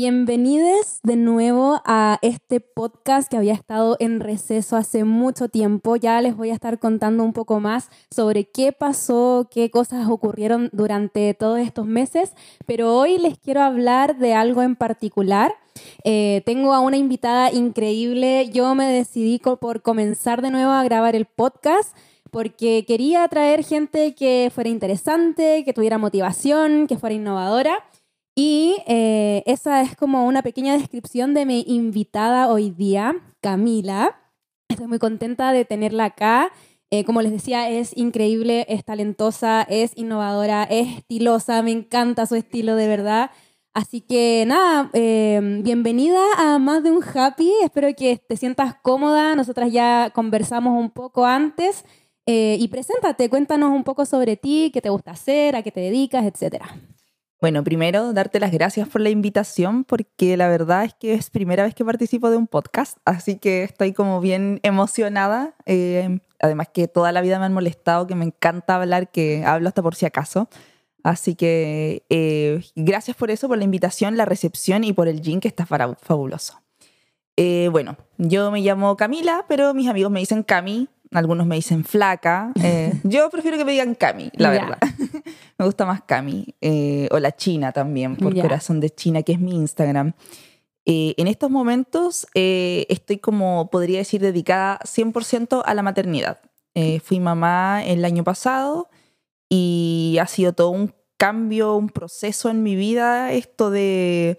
Bienvenidos de nuevo a este podcast que había estado en receso hace mucho tiempo. Ya les voy a estar contando un poco más sobre qué pasó, qué cosas ocurrieron durante todos estos meses, pero hoy les quiero hablar de algo en particular. Eh, tengo a una invitada increíble. Yo me decidí por comenzar de nuevo a grabar el podcast porque quería traer gente que fuera interesante, que tuviera motivación, que fuera innovadora. Y eh, esa es como una pequeña descripción de mi invitada hoy día, Camila. Estoy muy contenta de tenerla acá. Eh, como les decía, es increíble, es talentosa, es innovadora, es estilosa, me encanta su estilo de verdad. Así que nada, eh, bienvenida a Más de un Happy. Espero que te sientas cómoda. Nosotras ya conversamos un poco antes. y preséntate, cuéntanos un poco sobre ti, qué te gusta hacer, a qué te dedicas, etcétera. Bueno, primero darte las gracias por la invitación porque la verdad es que es primera vez que participo de un podcast, así que estoy como bien emocionada. Eh, además que toda la vida me han molestado, que me encanta hablar, que hablo hasta por si acaso. Así que eh, gracias por eso, por la invitación, la recepción y por el gin que está fabuloso. Eh, bueno, yo me llamo Camila, pero mis amigos me dicen Cami, algunos me dicen flaca. Eh, yo prefiero que me digan Cami, la verdad. me gusta más Cami. Eh, o la China también, por Corazón de China, que es mi Instagram. Eh, en estos momentos estoy como, podría decir, dedicada 100% a la maternidad. fui mamá el año pasado y ha sido todo un cambio, un proceso en mi vida, esto de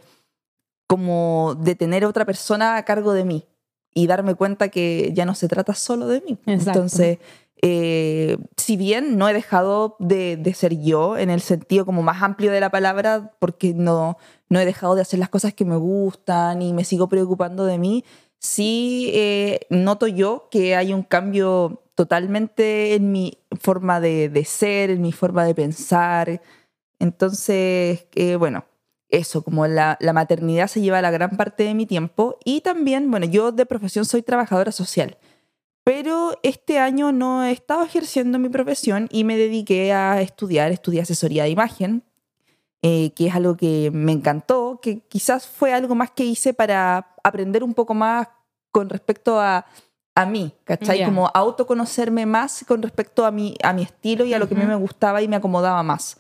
como de tener a otra persona a cargo de mí y darme cuenta que ya no se trata solo de mí. Entonces, eh, si bien no he dejado de, ser yo en el sentido como más amplio de la palabra, porque no, no he dejado de hacer las cosas que me gustan y me sigo preocupando de mí, sí eh, noto yo que hay un cambio totalmente en mi forma de, ser, en mi forma de pensar. Entonces, eh, bueno, eso, como la, maternidad se lleva la gran parte de mi tiempo y también, bueno, yo de profesión soy trabajadora social, pero este año no he estado ejerciendo mi profesión y me dediqué a estudiar, estudié asesoría de imagen, eh, que es algo que me encantó, que quizás fue algo más que hice para aprender un poco más con respecto a, a mí, ¿cachai? Como autoconocerme más con respecto a mi, a mi estilo y a lo que a mí me gustaba y me acomodaba más.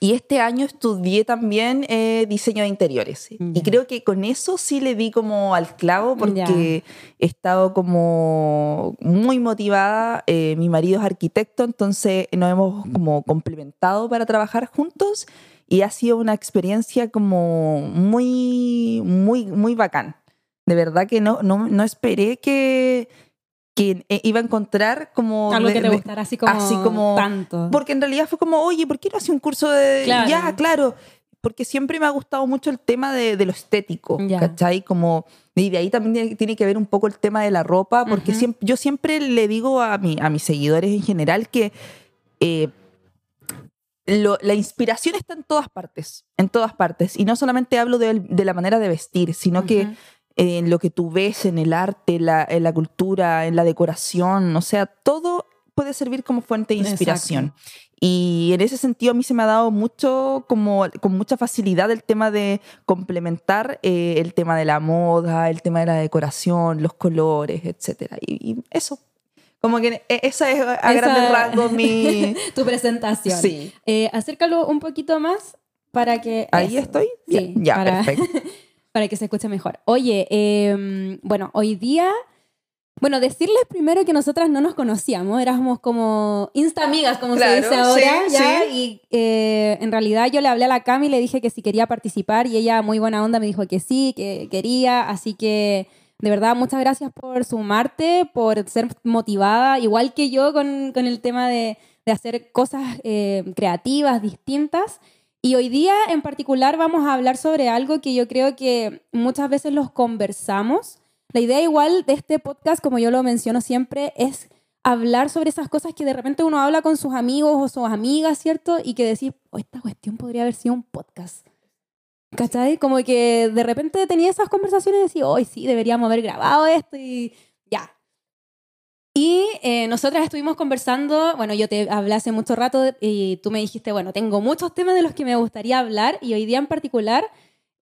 Y este año estudié también eh, diseño de interiores. Y creo que con eso sí le di como al clavo porque he estado como muy motivada. Eh, mi marido es arquitecto, entonces nos hemos como complementado para trabajar juntos y ha sido una experiencia como muy, muy, muy bacán. De verdad que no, no, no esperé que, que eh, iba a encontrar como... Algo que te gustara así como, así como tanto. Porque en realidad fue como, oye, ¿por qué no hace un curso de... Ya, claro. Porque siempre me ha gustado mucho el tema de, lo estético, ¿cachai? Como, y de ahí también tiene, que ver un poco el tema de la ropa, porque siempre, yo siempre le digo a, mi, a mis seguidores en general que... Eh, la inspiración está en todas partes, en todas partes. Y no solamente hablo de, la manera de vestir, sino que en lo que tú ves en el arte, en la cultura, en la decoración, o sea, todo puede servir como fuente de inspiración. Y en ese sentido a mí se me ha dado mucho, como con mucha facilidad el tema de complementar eh, el tema de la moda, el tema de la decoración, los colores, etc. Y, eso, como que e, esa es a grandes rasgos mi... tu presentación. Sí. Eh, acércalo un poquito más para que... Ahí estoy. Sí, ya, perfecto. para que se escuche mejor. Oye, em, bueno, hoy día, bueno, decirles primero que nosotras no nos conocíamos, éramos como insta amigas, como se dice ahora, ¿ya? Y eh, en realidad yo le hablé a la Cami y le dije que si quería participar y ella, muy buena onda, me dijo que sí, que quería, así que de verdad, muchas gracias por sumarte, por ser motivada, igual que yo con, con el tema de, de hacer cosas eh, creativas, distintas. Y hoy día en particular vamos a hablar sobre algo que yo creo que muchas veces los conversamos. La idea igual de este podcast, como yo lo menciono siempre, es hablar sobre esas cosas que de repente uno habla con sus amigos o sus amigas, ¿cierto? Y que decís, oh, esta cuestión podría haber sido un podcast. ¿Cachai? Como que de repente tenía esas conversaciones y decía, hoy sí, deberíamos haber grabado esto y y eh, nosotras estuvimos conversando, bueno, yo te hablé hace mucho rato y tú me dijiste, bueno, tengo muchos temas de los que me gustaría hablar y hoy día en particular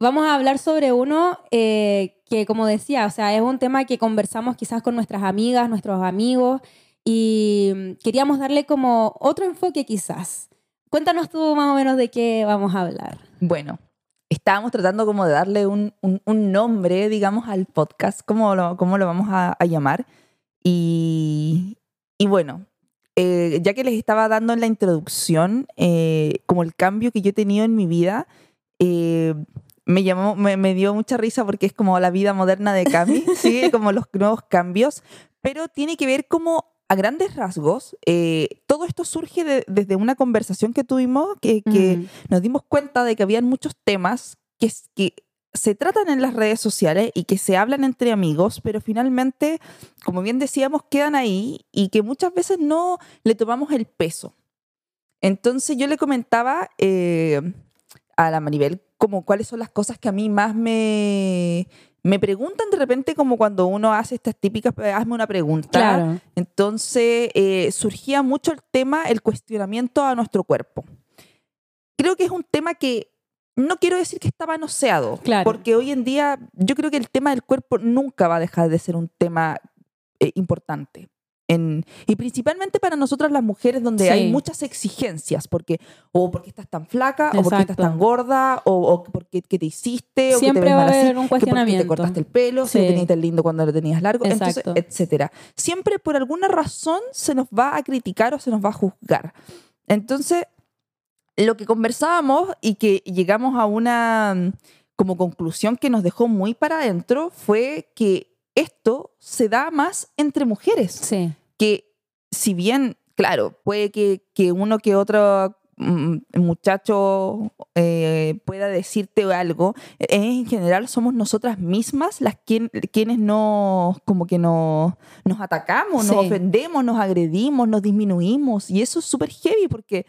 vamos a hablar sobre uno eh, que, como decía, o sea, es un tema que conversamos quizás con nuestras amigas, nuestros amigos, y queríamos darle como otro enfoque quizás. Cuéntanos tú más o menos de qué vamos a hablar. Bueno, estábamos tratando como de darle un, un, nombre, digamos, al podcast, cómo lo, cómo lo vamos a, llamar. Y, y bueno, eh, ya que les estaba dando en la introducción eh, como el cambio que yo he tenido en mi vida, eh, me, llamó, me, me, dio mucha risa porque es como la vida moderna de Cami, sigue como los nuevos cambios, pero tiene que ver como a grandes rasgos, eh, todo esto surge desde una conversación que tuvimos, que, que nos dimos cuenta de que habían muchos temas que, que se tratan en las redes sociales y que se hablan entre amigos, pero finalmente, como bien decíamos, quedan ahí y que muchas veces no le tomamos el peso. Entonces yo le comentaba eh, a la Maribel como cuáles son las cosas que a mí más me, me preguntan de repente como cuando uno hace estas típicas, hazme una pregunta. Claro. Entonces eh, surgía mucho el tema, el cuestionamiento a nuestro cuerpo. Creo que es un tema que no quiero decir que está manoseado, claro. porque hoy en día yo creo que el tema del cuerpo nunca va a dejar de ser un tema eh, importante y principalmente para nosotras las mujeres donde hay muchas exigencias, porque o porque estás tan flaca, o porque estás tan gorda, o, porque te hiciste, o Siempre que te va a haber un cuestionamiento. te cortaste el pelo, si lo tenías tan lindo cuando lo tenías largo, entonces, etcétera. Siempre por alguna razón se nos va a criticar o se nos va a juzgar. Entonces, lo que conversábamos y que llegamos a una como conclusión que nos dejó muy para adentro fue que esto se da más entre mujeres. Sí. Que si bien, claro, puede que, que uno que otro mm, muchacho eh, pueda decirte algo, en general somos nosotras mismas las quienes nos, como que nos, nos atacamos, nos ofendemos, nos agredimos, nos disminuimos. Y eso es súper heavy porque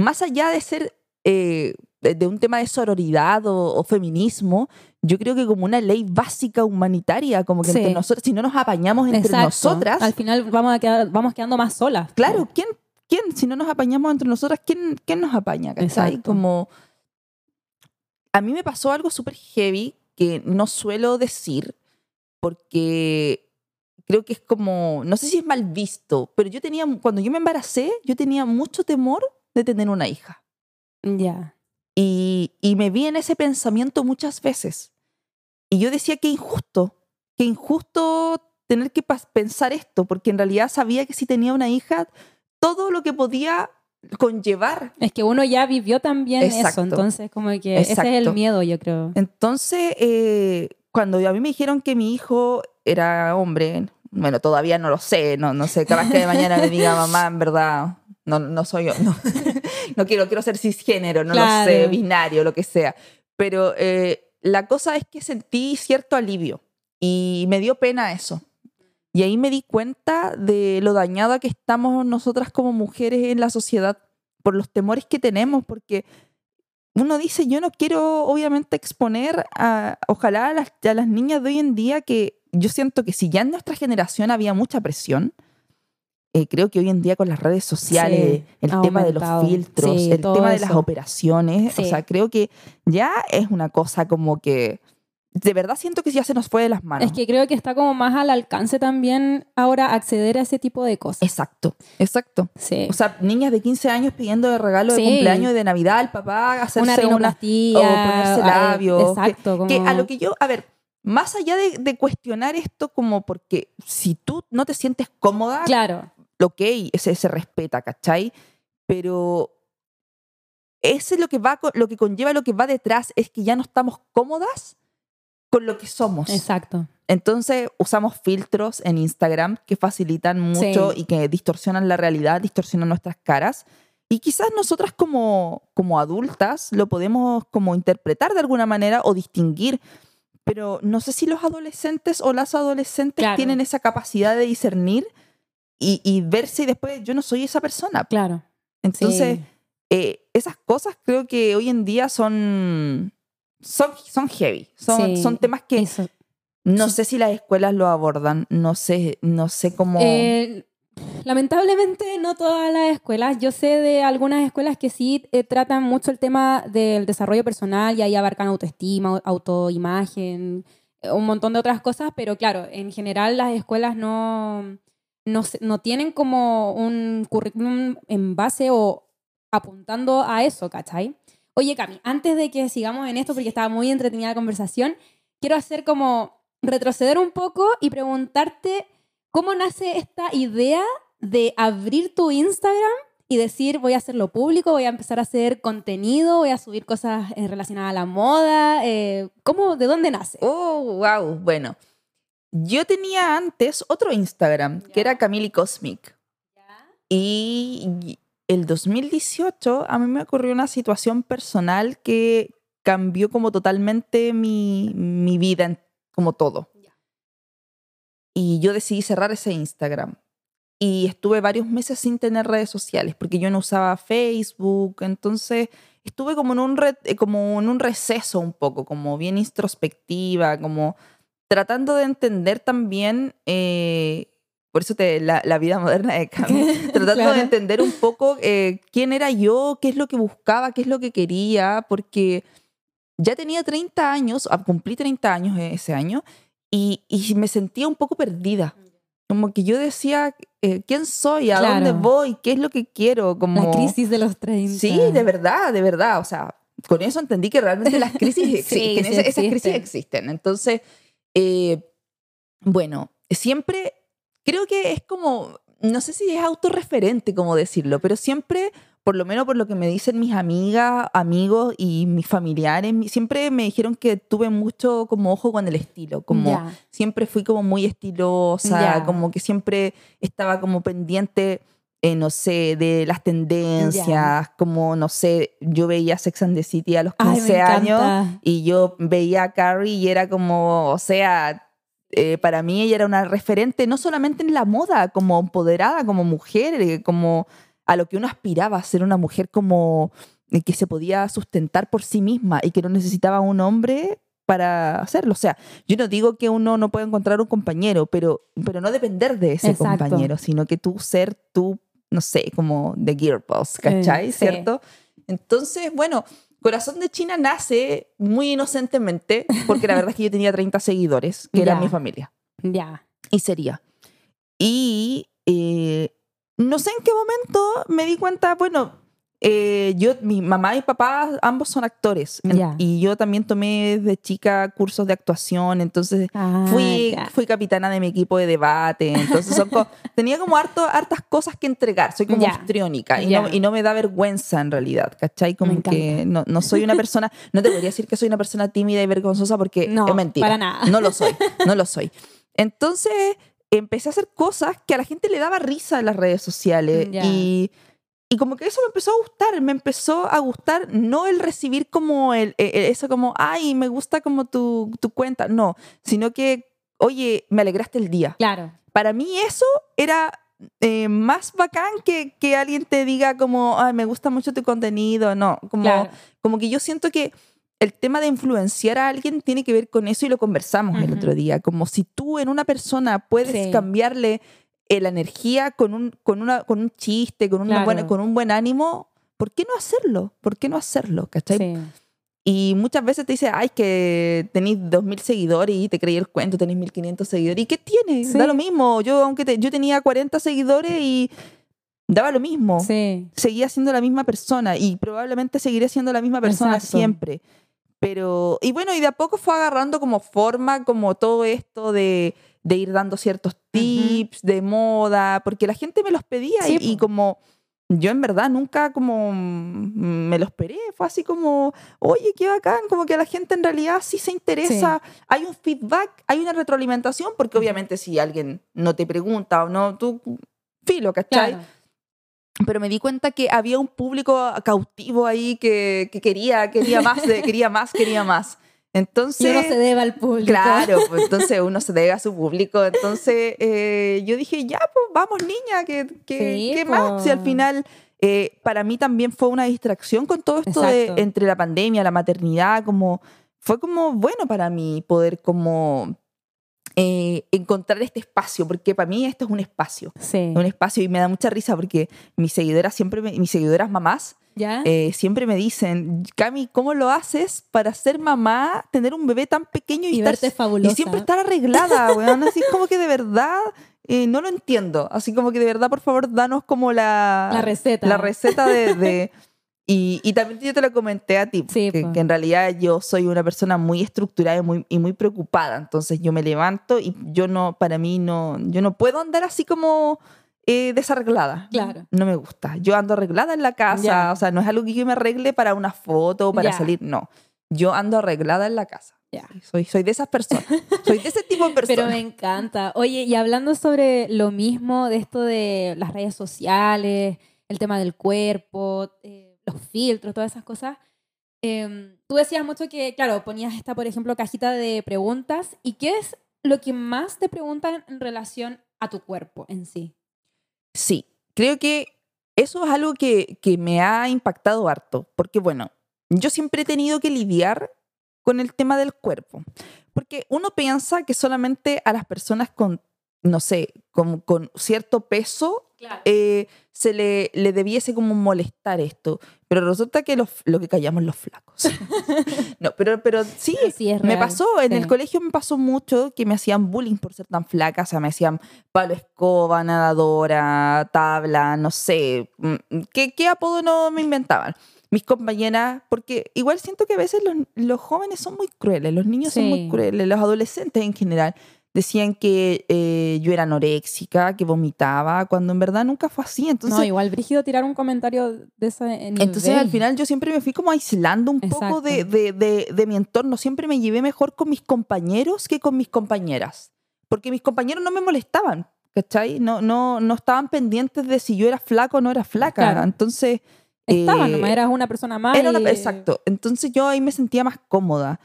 más allá de ser eh, de un tema de sororidad o, feminismo, yo creo que como una ley básica humanitaria, como que entre nosotros, si no nos apañamos entre nosotras. Al final vamos, a quedar, vamos quedando más solas. Claro, ¿quién, quién, si no nos apañamos entre nosotras, quién, quién nos apaña? ¿cachai? Como. A mí me pasó algo súper heavy que no suelo decir porque creo que es como, no sé si es mal visto, pero yo tenía, cuando yo me embaracé, yo tenía mucho temor de tener una hija. Ya. Y, y me vi en ese pensamiento muchas veces. Y yo decía que injusto, que injusto tener que pensar esto, porque en realidad sabía que si tenía una hija, todo lo que podía conllevar. Es que uno ya vivió también eso, entonces como que ese es el miedo, yo creo. Entonces, eh, cuando a mí me dijeron que mi hijo era hombre, bueno, todavía no lo sé, no, no sé, capaz que de mañana me diga mamá, en verdad, no, no soy yo, no, no quiero, quiero ser cisgénero, no lo sé, binario, lo que sea. Pero eh, la cosa es que sentí cierto alivio y me dio pena eso. Y ahí me di cuenta de lo dañada que estamos nosotras como mujeres en la sociedad por los temores que tenemos, porque uno dice, yo no quiero obviamente exponer a, ojalá a las, a las niñas de hoy en día que yo siento que si ya en nuestra generación había mucha presión, eh, creo que hoy en día con las redes sociales, el tema de los filtros, el tema de las operaciones, o sea, creo que ya es una cosa como que de verdad siento que ya se nos fue de las manos. Es que creo que está como más al alcance también ahora acceder a ese tipo de cosas. Exacto, exacto. Sí. O sea, niñas de 15 años pidiendo de regalo de cumpleaños y de Navidad al papá, hacerse una rinoplastia, o ponerse labios. Exacto. Que, a lo que yo, a ver, más allá de, de, cuestionar esto como porque si tú no te sientes cómoda, claro lo que ese se respeta, ¿cachai? Pero ese es lo que va, lo que conlleva, lo que va detrás es que ya no estamos cómodas con lo que somos. Exacto. Entonces usamos filtros en Instagram que facilitan mucho y que distorsionan la realidad, distorsionan nuestras caras. Y quizás nosotras como, como adultas lo podemos como interpretar de alguna manera o distinguir. Pero no sé si los adolescentes o las adolescentes tienen esa capacidad de discernir y, y, verse y después yo no soy esa persona. Claro. Entonces, eh, esas cosas creo que hoy en día son, son, son heavy. Son, son temas que no sé si las escuelas lo abordan, no sé, no sé cómo... Eh, lamentablemente no todas las escuelas. Yo sé de algunas escuelas que sí eh, tratan mucho el tema del desarrollo personal y ahí abarcan autoestima, autoimagen, un montón de otras cosas, pero claro, en general las escuelas no, no, tienen como un currículum en base o apuntando a eso, ¿cachai? Oye, Cami, antes de que sigamos en esto, porque estaba muy entretenida la conversación, quiero hacer como retroceder un poco y preguntarte cómo nace esta idea de abrir tu Instagram y decir voy a hacerlo público, voy a empezar a hacer contenido, voy a subir cosas eh, relacionadas a la moda. Eh, ¿Cómo, de dónde nace? Oh, wow. Bueno, yo tenía antes otro Instagram que era Camille Cosmic. Y el 2018 a mí me ocurrió una situación personal que cambió como totalmente mi, mi vida, como todo. Y yo decidí cerrar ese Instagram. Y estuve varios meses sin tener redes sociales porque yo no usaba Facebook. Entonces estuve como en un, eh, como en un receso un poco, como bien introspectiva, como tratando de entender también eh, por eso te, la, la, vida moderna de Cami, tratando de entender un poco eh, quién era yo, qué es lo que buscaba, qué es lo que quería, porque ya tenía 30 años, ah, cumplí 30 años ese año, y, y me sentía un poco perdida. Como que yo decía, eh, ¿quién soy? ¿A dónde voy? ¿Qué es lo que quiero? Como... La crisis de los 30. Sí, de verdad, de verdad. O sea, con eso entendí que realmente las crisis existen, esas, crisis existen. Entonces, eh, bueno, siempre creo que es como, no sé si es autorreferente como decirlo, pero siempre, por lo menos por lo que me dicen mis amigas, amigos y mis familiares, siempre me dijeron que tuve mucho como ojo con el estilo, como siempre fui como muy estilosa, como que siempre estaba como pendiente. Eh, no sé, de las tendencias, como, no sé, yo veía Sex and the City a los 15 años y yo veía a Carrie y era como, o sea, eh, para mí ella era una referente no solamente en la moda, como empoderada, como mujer, eh, como a lo que uno aspiraba, a ser una mujer como que se podía sustentar por sí misma y que no necesitaba un hombre para hacerlo. O sea, yo no digo que uno no pueda encontrar un compañero, pero, pero no depender de ese compañero, sino que tú ser tú, no sé, como de Gearbox, ¿cachai? ¿Cierto? Entonces, bueno, Corazón de China nace muy inocentemente, porque la verdad es que yo tenía 30 seguidores, que era mi familia. Ya. Y sería. Y eh, no sé en qué momento me di cuenta, bueno, eh, yo, mi mamá y papá, ambos son actores. Y yo también tomé de chica cursos de actuación. Entonces ah, fui, fui capitana de mi equipo de debate. Entonces tenía como harto, hartas cosas que entregar. Soy como histriónica y, no, y, no, me da vergüenza en realidad. ¿Cachai? Como que no, no, soy una persona, no te podría decir que soy una persona tímida y vergonzosa porque no, es mentira. Para nada. No lo soy. No lo soy. Entonces empecé a hacer cosas que a la gente le daba risa en las redes sociales. Y y como que eso me empezó a gustar, me empezó a gustar no el recibir como el, e, e, eso como, ay, me gusta como tu, tu cuenta, no, sino que, oye, me alegraste el día. Claro. Para mí eso era eh, más bacán que, que alguien te diga como, ay, me gusta mucho tu contenido, no, como, como que yo siento que el tema de influenciar a alguien tiene que ver con eso y lo conversamos el otro día, como si tú en una persona puedes cambiarle la energía con un, con una, con un chiste, con, una buena, con un buen ánimo, ¿por qué no hacerlo? ¿Por qué no hacerlo? ¿Cachai? Y muchas veces te dice, ay, que tenéis 2.000 seguidores y te creí el cuento, tenéis 1.500 seguidores. ¿Y qué tienes? Da lo mismo. Yo, aunque yo tenía 40 seguidores y daba lo mismo. Seguía siendo la misma persona y probablemente seguiré siendo la misma persona siempre. Pero, y bueno, y de a poco fue agarrando como forma, como todo esto de de ir dando ciertos tips de moda, porque la gente me los pedía y, como yo en verdad nunca como me lo esperé, fue así como, oye, qué bacán, como que la gente en realidad sí se interesa, hay un feedback, hay una retroalimentación, porque obviamente si alguien no te pregunta o no, tú, filo, ¿cachai? Pero me di cuenta que había un público cautivo ahí que, que quería, quería más, quería más, quería más. Entonces, y uno se debe al público. Claro, pues entonces uno se debe a su público. Entonces eh, yo dije, ya, pues vamos niña, ¿qué, qué, más? Si al final eh, para mí también fue una distracción con todo esto de, entre la pandemia, la maternidad, como fue como bueno para mí poder como eh, encontrar este espacio, porque para mí esto es un espacio. Sí. Un espacio y me da mucha risa porque mis seguidoras siempre, me- mis seguidoras mamás, ¿Ya? eh, siempre me dicen, Cami, ¿cómo lo haces para ser mamá, tener un bebé tan pequeño y, y estar verte fabulosa. y siempre estar arreglada, weón. Así como que de verdad eh, no lo entiendo. Así como que de verdad, por favor, danos como la, La receta. La receta de. de- y, y también yo te lo comenté a ti, Sí, que, que en realidad yo soy una persona muy estructurada y muy, y muy preocupada. Entonces yo me levanto y yo no, para mí no, yo no puedo andar así como eh, desarreglada. Claro. No me gusta. Yo ando arreglada en la casa, Ya. o sea, no es algo que yo me arregle para una foto o para Ya. salir, no. Yo ando arreglada en la casa. Ya. Soy, soy de esas personas. Soy de ese tipo de Pero personas. me encanta. Oye, y hablando sobre lo mismo, de esto de las redes sociales, el tema del cuerpo, eh, los filtros, todas esas cosas, em, tú decías mucho que, claro, ponías esta, por ejemplo, cajita de preguntas. ¿Y qué es lo que más te preguntan en relación a tu cuerpo en sí? Sí, creo que eso es algo que, que me ha impactado harto, porque bueno, yo siempre he tenido que lidiar con el tema del cuerpo, porque uno piensa que solamente a las personas con, no sé, con, con cierto peso Claro. eh, se le, le debiese como molestar esto, pero resulta que los- lo que callamos los flacos. no, pero, pero sí, sí, me pasó, en sí. el colegio me pasó mucho que me hacían bullying por ser tan flaca, o sea, me hacían palo escoba, nadadora, tabla, no sé, mm, ¿qué, qué apodo no me inventaban? Mis compañeras, porque igual siento que a veces los, los jóvenes son muy crueles, los niños son Sí. muy crueles, los adolescentes en general. Decían que eh, yo era anoréxica, que vomitaba, cuando en verdad nunca fue así. Entonces, no, igual brígido tirar un comentario de ese nivel. entonces al final yo siempre me fui como aislando un poco de, de, de- de mi entorno. Siempre me llevé mejor con mis compañeros que con mis compañeras. Porque mis compañeros no me molestaban, ¿cachai? No, no, no estaban pendientes de si yo era flaco o no era flaca. Claro. Entonces... Estaba, eh, nomás eras una persona más. era una- y- exacto. Entonces yo ahí me sentía más cómoda.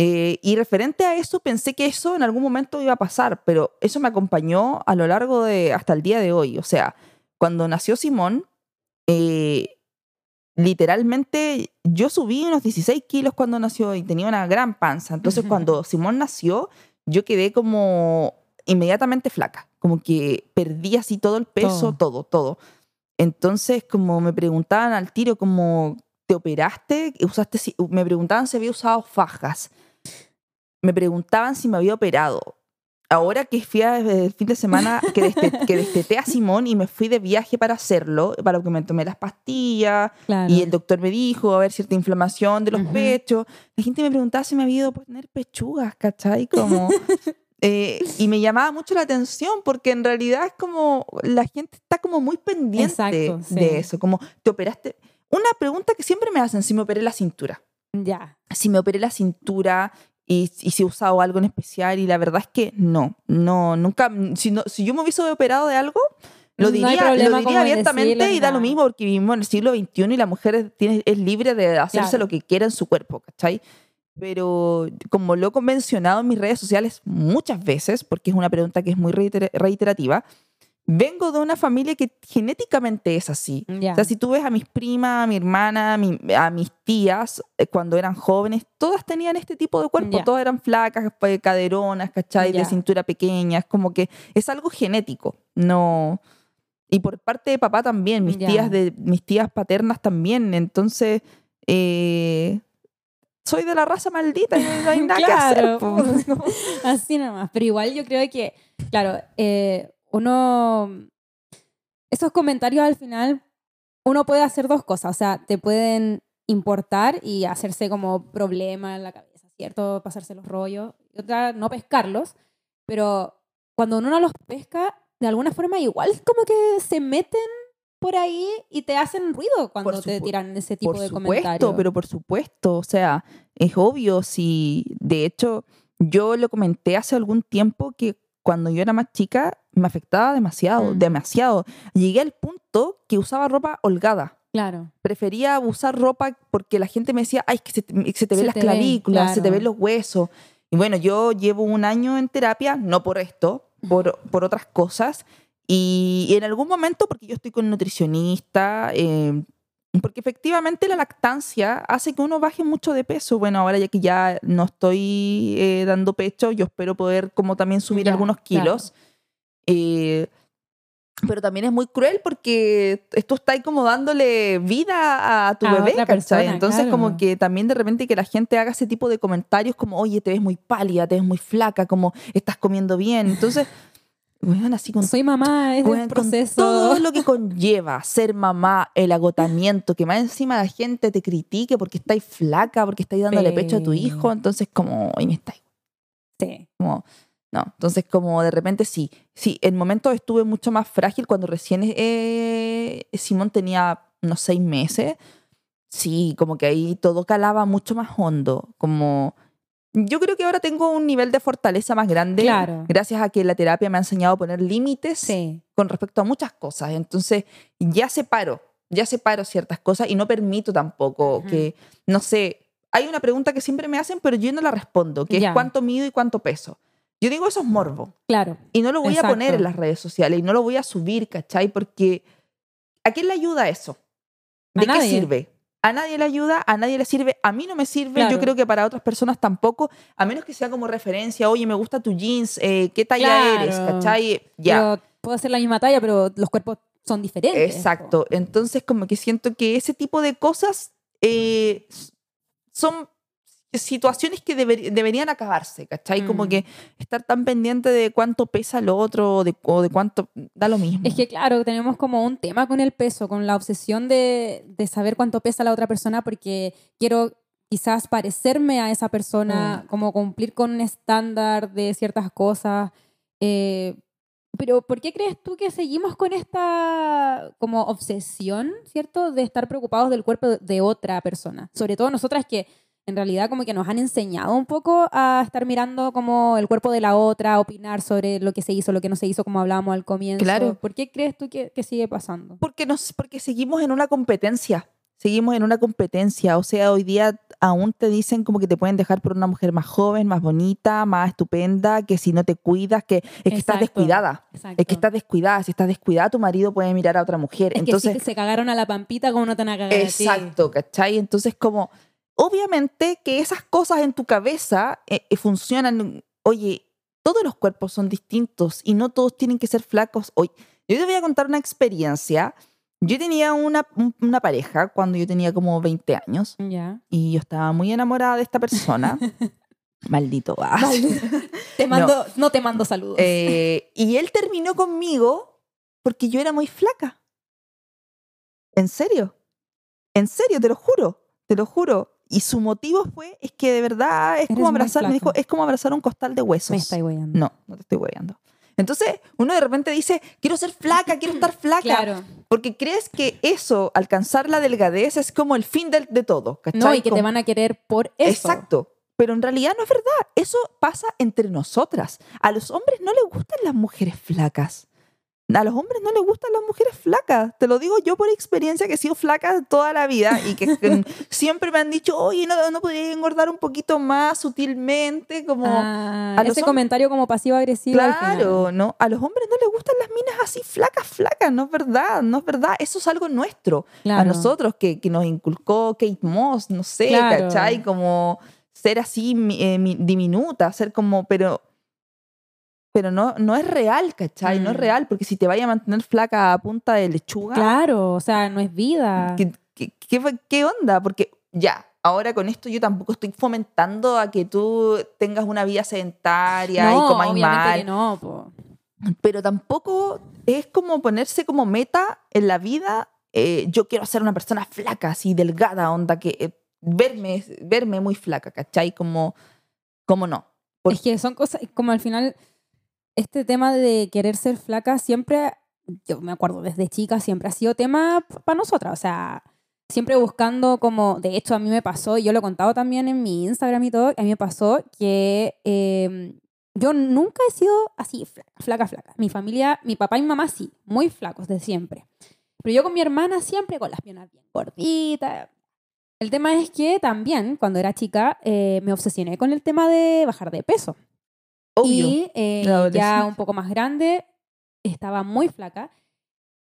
Eh, y referente a eso, pensé que eso en algún momento iba a pasar, pero eso me acompañó a lo largo de hasta el día de hoy. O sea, cuando nació Simón, eh, literalmente yo subí unos 16 kilos cuando nació y tenía una gran panza. Entonces Ujú. cuando Simón nació, yo quedé como inmediatamente flaca, como que perdí así todo el peso, todo, todo. Entonces como me preguntaban al tiro como, ¿te operaste? ¿Usaste, si-?" me preguntaban si había usado fajas. Me preguntaban si me había operado. Ahora que fui a- el fin de semana, que, deste- que desteté a Simón y me fui de viaje para hacerlo, para que me tomé las pastillas, Claro. y el doctor me dijo, a ver, cierta inflamación de los Ujú. pechos. La gente me preguntaba si me había ido a poner pechugas, ¿cachai? Como, eh, y me llamaba mucho la atención porque en realidad es como, la gente está como muy pendiente Exacto, sí. de eso, como, ¿te operaste? Una pregunta que siempre me hacen, si me operé la cintura. Ya. Si me operé la cintura y, y si he usado algo en especial y la verdad es que no, no, nunca, si, no, si yo me hubiese operado de algo, lo No diría, problema lo diría en abiertamente decirlo y da lo mismo porque vivimos en el siglo XXI y la mujer tiene, es libre de hacerse Claro. lo que quiera en su cuerpo, ¿cachai? Pero como lo he mencionado en mis redes sociales muchas veces, porque es una pregunta que es muy reiter- reiterativa, vengo de una familia que genéticamente es así. O sea, si tú ves a mis primas, a mi hermana, a, mi- a mis tías, eh, cuando eran jóvenes, todas tenían este tipo de cuerpo, todas eran flacas, pues, caderonas, ¿cachai? De cintura pequeña, es como que es algo genético, no... Y por parte de papá también, mis tías de mis tías paternas también, entonces eh, soy de la raza maldita y no hay nada Claro, que hacer. Así nomás. Pero igual yo creo que, claro, eh, uno. Esos comentarios al final, uno puede hacer dos cosas. O sea, te pueden importar y hacerse como problema en la cabeza, ¿cierto? Pasarse los rollos. Y otra, no pescarlos. Pero cuando uno no los pesca, de alguna forma igual como que se meten por ahí y te hacen ruido cuando te tiran ese tipo por de supuesto, comentarios. pero por supuesto, o sea, es obvio si, de hecho, yo lo comenté hace algún tiempo que cuando yo era más chica me afectaba demasiado, Mm. demasiado. Llegué al punto que usaba ropa holgada. Claro. Prefería usar ropa porque la gente me decía, ay, es que se te, se te Se ven las te ve, clavículas, se te ven los huesos. Y bueno, yo llevo un año en terapia, no por esto, por, por otras cosas. Y, y en algún momento, porque yo estoy con nutricionista, eh, Porque efectivamente la lactancia hace que uno baje mucho de peso. Bueno, ahora ya que ya no estoy eh, dando pecho, yo espero poder como también subir Ya, algunos kilos. Eh, pero también es muy cruel porque tú estás ahí como dándole vida a tu A bebé, otra Entonces claro. como que también de repente que la gente haga ese tipo de comentarios como, oye, te ves muy pálida, te ves muy flaca, como estás comiendo bien. Entonces, weón, así con Soy mamá, es Weón, un con proceso. todo lo que conlleva ser mamá, el agotamiento, que más encima la gente te critique porque estáis flaca, porque estáis dándole pecho a tu Sí. hijo, entonces como, hoy me estáis Sí. como, no, entonces como de repente sí, sí, en momentos estuve mucho más frágil cuando recién eh, Simón tenía unos seis meses, sí, como que ahí todo calaba mucho más hondo, como... Yo creo que ahora tengo un nivel de fortaleza más grande Claro. gracias a que la terapia me ha enseñado a poner límites Sí. con respecto a muchas cosas. Entonces, ya separo, ya separo ciertas cosas y no permito tampoco que, no sé, hay una pregunta que siempre me hacen, pero yo no la respondo, que Ya. es cuánto mido y cuánto peso. Yo digo, eso es morbo. Claro. Y no lo voy a poner Exacto. en las redes sociales y no lo voy a subir, ¿cachai? Porque ¿a quién le ayuda eso? A ¿De qué nadie. sirve? A nadie le ayuda, a nadie le sirve, a mí no me sirve, yo creo que para otras personas tampoco, a menos que sea como referencia, oye, me gusta tu jeans, eh, ¿qué talla Claro. eres? ¿Cachai? Ya. Pero puedo hacer la misma talla, pero los cuerpos son diferentes. Exacto. Entonces, como que siento que ese tipo de cosas eh, son situaciones que deber- deberían acabarse, ¿cachai? Como Mm. que estar tan pendiente de cuánto pesa lo otro o de, o de cuánto... Da lo mismo. Es que claro, tenemos como un tema con el peso, con la obsesión de, de saber cuánto pesa la otra persona porque quiero quizás parecerme a esa persona, Mm. como cumplir con un estándar de ciertas cosas. eh, pero ¿por qué crees tú que seguimos con esta como obsesión, ¿cierto? De estar preocupados del cuerpo de otra persona. Sobre todo nosotras que en realidad como que nos han enseñado un poco a estar mirando como el cuerpo de la otra, a opinar sobre lo que se hizo, lo que no se hizo, como hablábamos al comienzo. Claro. ¿Por qué crees tú que, que sigue pasando? Porque, nos, porque seguimos en una competencia. Seguimos en una competencia. O sea, hoy día aún te dicen como que te pueden dejar por una mujer más joven, más bonita, más estupenda, que si no te cuidas, que es que estás Exacto. descuidada. Exacto. Es que estás descuidada. Si estás descuidada, tu marido puede mirar a otra mujer. Es Entonces, que si se cagaron a la pampita, ¿cómo no te van a cagar a ti? Exacto, ¿cachai? Entonces, como, obviamente que esas cosas en tu cabeza eh, eh, funcionan. Oye, todos los cuerpos son distintos y no todos tienen que ser flacos. Hoy, yo te voy a contar una experiencia. Yo tenía una, un- una pareja cuando yo tenía como 20 años y yo estaba muy enamorada de esta persona. Maldito. ah. Te mando, no. te mando saludos. Eh, y él terminó conmigo porque yo era muy flaca. ¿En serio? ¿En serio? Te lo juro. Te lo juro. Y su motivo fue, es que de verdad es Eres como abrazar, me dijo, es como abrazar un costal de huesos. Me estáis weyando. No, no te estoy hueando. Entonces, uno de repente dice, quiero ser flaca, quiero estar flaca. Claro. Porque crees que eso, alcanzar la delgadez, es como el fin del- de, todo. No, y que te van a querer por eso. Exacto. Pero en realidad no es verdad. Eso pasa entre nosotras. A los hombres no les gustan las mujeres flacas. A los hombres no les gustan las mujeres flacas. Te lo digo yo por experiencia que he sido flaca toda la vida y que, que siempre me han dicho, oye, no, no podría engordar un poquito más sutilmente, como... Ah, a ese comentario como pasivo-agresivo. Claro, ¿no? A los hombres no les gustan las minas así flacas, flacas, no es verdad, no es verdad. Eso es algo nuestro. A nosotros que, que nos inculcó Kate Moss, no sé, Claro. ¿cachai? Como ser así eh, mi- diminuta, ser como, pero, pero no, no es real, ¿cachai? No es Mm. real, porque si te vaya a mantener flaca a punta de lechuga, Claro, o sea, no es vida. ¿qué, qué, qué qué onda? Porque ya, ahora con esto yo tampoco estoy fomentando a que tú tengas una vida sedentaria y no, comáis obviamente mal que no, po. pero tampoco es como ponerse como meta en la vida. eh, yo quiero ser una persona flaca, así delgada, onda, que eh, verme, verme muy flaca, ¿cachai? Como, como no. Es que son cosas, como al final, este tema de querer ser flaca siempre, yo me acuerdo desde chica, siempre ha sido tema para nosotras. O sea, siempre buscando como, de hecho a mí me pasó, y yo lo he contado también en mi Instagram y todo, a mí me pasó que eh, yo nunca he sido así, flaca, flaca, flaca. Mi familia, mi papá y mi mamá sí, muy flacos de siempre. Pero yo con mi hermana siempre con las piernas bien gorditas. El tema es que también, cuando era chica, eh, me obsesioné con el tema de bajar de peso. Obvio. Y eh, ya un poco más grande, estaba muy flaca.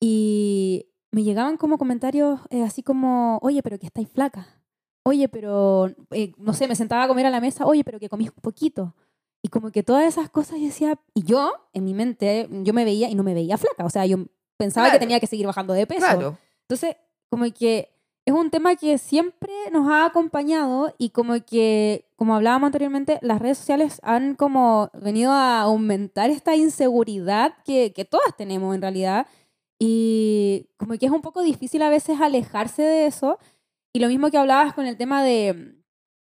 Y me llegaban como comentarios eh, así como, oye, pero que estáis flaca. Oye, pero, eh, no sé, me sentaba a comer a la mesa, oye, pero que comís un poquito. Y como que todas esas cosas yo decía, y yo, en mi mente, yo me veía y no me veía flaca. O sea, yo pensaba que tenía que seguir bajando de peso. Claro. Entonces, como que es un tema que siempre nos ha acompañado y como que, como hablábamos anteriormente, las redes sociales han como venido a aumentar esta inseguridad que, que todas tenemos en realidad. Y como que es un poco difícil a veces alejarse de eso. Y lo mismo que hablabas con el tema de,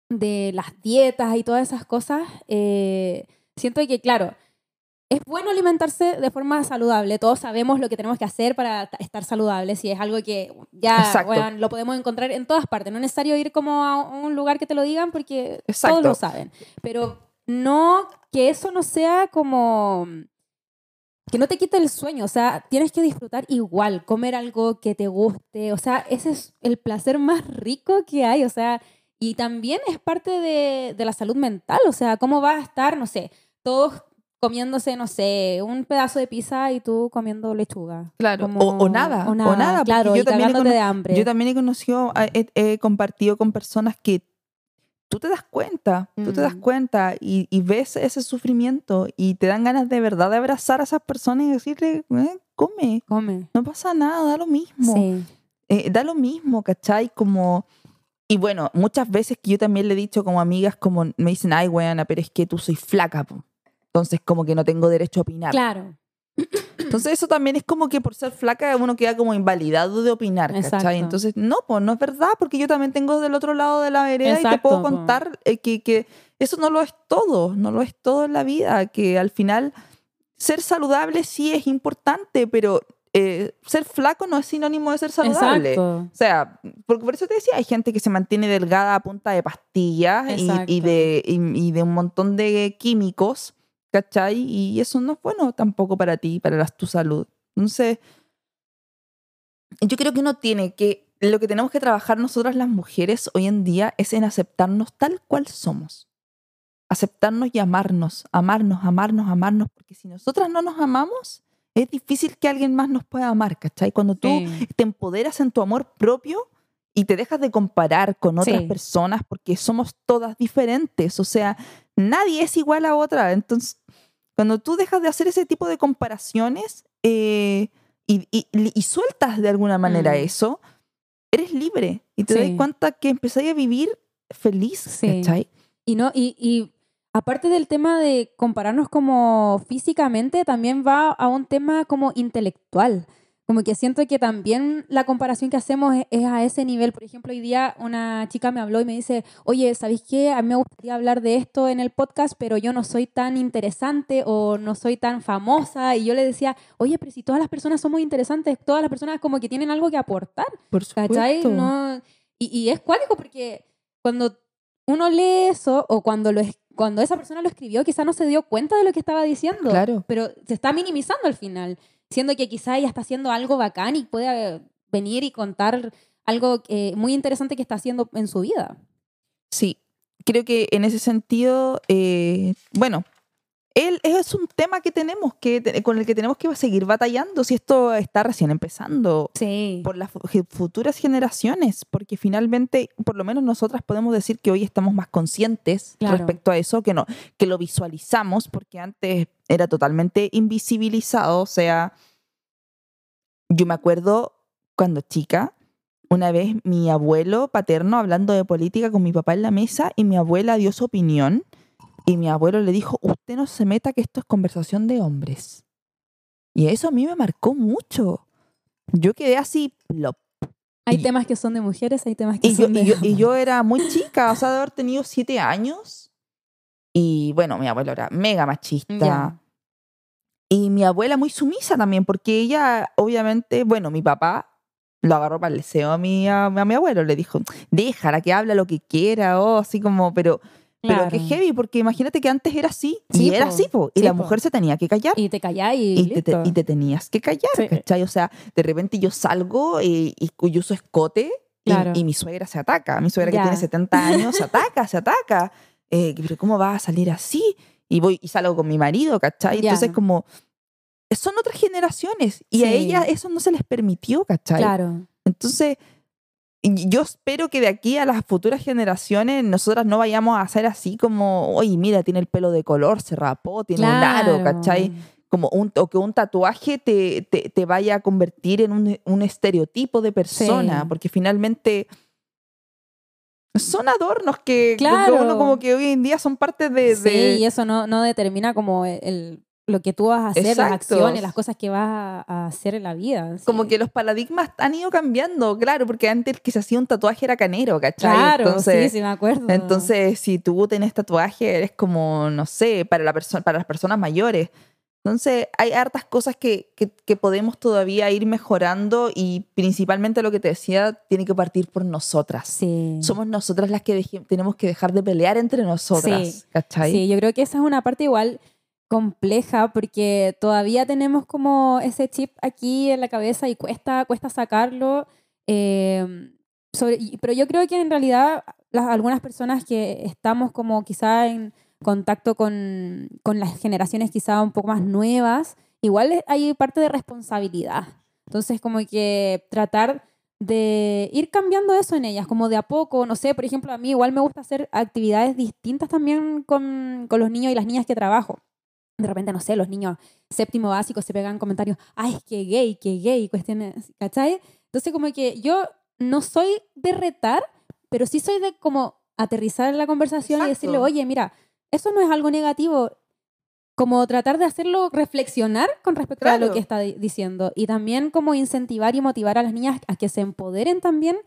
de las dietas y todas esas cosas, eh, siento que, claro, es bueno alimentarse de forma saludable. Todos sabemos lo que tenemos que hacer para estar saludables y es algo que ya bueno, lo podemos encontrar en todas partes. No es necesario ir como a un lugar que te lo digan porque todos lo saben. Pero no que eso no sea como que no te quite el sueño, o sea, tienes que disfrutar igual, comer algo que te guste, o sea, ese es el placer más rico que hay, o sea, y también es parte de, de la salud mental, o sea, cómo va a estar, no sé, todos comiéndose, no sé, un pedazo de pizza y tú comiendo lechuga. Claro, o, nada, o, nada, claro, yo también de hambre. Yo también he conocido, he, compartido con personas que tú te das cuenta, tú te das mm. cuenta y, y, ves ese sufrimiento y te dan ganas de verdad de abrazar a esas personas y decirle, eh, come, come, no pasa nada, da lo mismo. Sí. Eh, da lo mismo, ¿cachai? Como... Y bueno, muchas veces que yo también le he dicho como amigas, como me dicen, ay, weana, pero es que tú soy flaca, po. Entonces, como que no tengo derecho a opinar. Claro. Entonces, eso también es como que por ser flaca uno queda como invalidado de opinar, ¿cachai? Entonces, no, pues no es verdad, porque yo también tengo del otro lado de la vereda y te puedo contar eh, que, que eso no lo es todo, no lo es todo en la vida, que al final ser saludable sí es importante, pero eh, ser flaco no es sinónimo de ser saludable. O sea, porque por eso te decía, hay gente que se mantiene delgada a punta de pastillas y, de, y, de un montón de químicos ¿cachai? Y eso no es bueno tampoco para ti, para tu salud. Entonces, yo creo que uno tiene que, lo que tenemos que trabajar nosotras las mujeres hoy en día es en aceptarnos tal cual somos. Aceptarnos y amarnos, amarnos, amarnos, amarnos, porque si nosotras no nos amamos, es difícil que alguien más nos pueda amar, ¿cachai? Cuando tú te empoderas en tu amor propio, y te dejas de comparar con otras personas porque somos todas diferentes, o sea, nadie es igual a otra. Entonces, cuando tú dejas de hacer ese tipo de comparaciones eh, y, sueltas de alguna manera mm. eso, eres libre y te das cuenta que empezáis a vivir feliz. Sí. Y, no, y, y aparte del tema de compararnos como físicamente, también va a un tema como intelectual como que siento que también la comparación que hacemos es, a ese nivel. Por ejemplo, hoy día una chica me habló y me dice, oye, ¿sabéis qué? A mí me gustaría hablar de esto en el podcast, pero yo no soy tan interesante o no soy tan famosa. Y yo le decía, oye, pero si todas las personas son muy interesantes, todas las personas como que tienen algo que aportar. Por supuesto. No, y, y, es cuálico porque cuando uno lee eso o cuando lo cuando esa persona lo escribió, quizá no se dio cuenta de lo que estaba diciendo. Claro. Pero se está minimizando al final siendo que quizá ella está haciendo algo bacán y puede venir y contar algo eh, muy interesante que está haciendo en su vida. Sí, creo que en ese sentido, eh, bueno, él es un tema que tenemos que con el que tenemos que seguir batallando si esto está recién empezando sí. por las futuras generaciones porque finalmente por lo menos nosotras podemos decir que hoy estamos más conscientes respecto a eso que no que lo visualizamos porque antes era totalmente invisibilizado o sea yo me acuerdo cuando chica una vez mi abuelo paterno hablando de política con mi papá en la mesa y mi abuela dio su opinión y mi abuelo le dijo, usted no se meta que esto es conversación de hombres. Y eso a mí me marcó mucho. Yo quedé así, plop. Hay temas que son de mujeres, hay temas que y son yo, de y yo, y yo era muy chica, o sea, de haber tenido siete años. Y bueno, mi abuelo era mega machista. Y mi abuela muy sumisa también, porque ella, obviamente, bueno, mi papá lo agarró para el deseo a mi, a, mi abuelo, le dijo, déjala que habla lo que quiera, o así como, pero pero que heavy, porque imagínate que antes era así. y era así, po, y la mujer se tenía que callar. Y te callas y, y, te, y te tenías que callar, ¿cachai? O sea, de repente yo salgo y, y uso escote y, mi suegra se ataca. Mi suegra que tiene 70 años se ataca, se ataca. Eh, pero ¿cómo va a salir así? Y voy y salgo con mi marido, ¿cachai? Entonces como son otras generaciones y a Sí. ellas eso no se les permitió, ¿cachai? Claro. Entonces, yo espero que de aquí a las futuras generaciones nosotras no vayamos a hacer así como, oye, mira, tiene el pelo de color, se rapó, tiene un aro. ¿cachai? Como un, o que un tatuaje te, te, te vaya a convertir en un, un estereotipo de persona, Sí. porque finalmente son adornos que, que Claro. uno como que hoy en día son parte de... Sí, de- y eso no, no determina como el- lo que tú vas a hacer, las Exacto. acciones, las cosas que vas a, hacer en la vida. Como que los paradigmas han ido cambiando, claro, porque antes que se hacía un tatuaje era canero, ¿cachai? Claro, Entonces, sí, sí me acuerdo. Entonces, si tú tienes tatuaje, eres como, no sé, para, la para las personas mayores. Entonces, hay hartas cosas que, que, que podemos todavía ir mejorando y principalmente lo que te decía, tiene que partir por nosotras. Sí. Somos nosotras las que tenemos que dejar de pelear entre nosotras, Sí. ¿cachai? Sí, yo creo que esa es una parte igual compleja porque todavía tenemos como ese chip aquí en la cabeza y cuesta, cuesta sacarlo. eh, sobre, pero yo creo que en realidad las, algunas personas que estamos como quizá en contacto con, con las generaciones quizá un poco más nuevas, igual hay parte de responsabilidad. Entonces como que tratar de ir cambiando eso en ellas, como de a poco, no sé, por ejemplo, a mí igual me gusta hacer actividades distintas también con, con los niños y las niñas que trabajo. De repente, no sé, los niños séptimo básico se pegan comentarios, ay, es que gay, que gay, cuestiones, ¿cachai? Entonces como que yo no soy de retar, pero sí soy de como aterrizar la conversación y decirle, Exacto. oye, mira, eso no es algo negativo, como tratar de hacerlo reflexionar con respecto a lo Claro. que está di- diciendo y también como incentivar y motivar a las niñas a que se empoderen también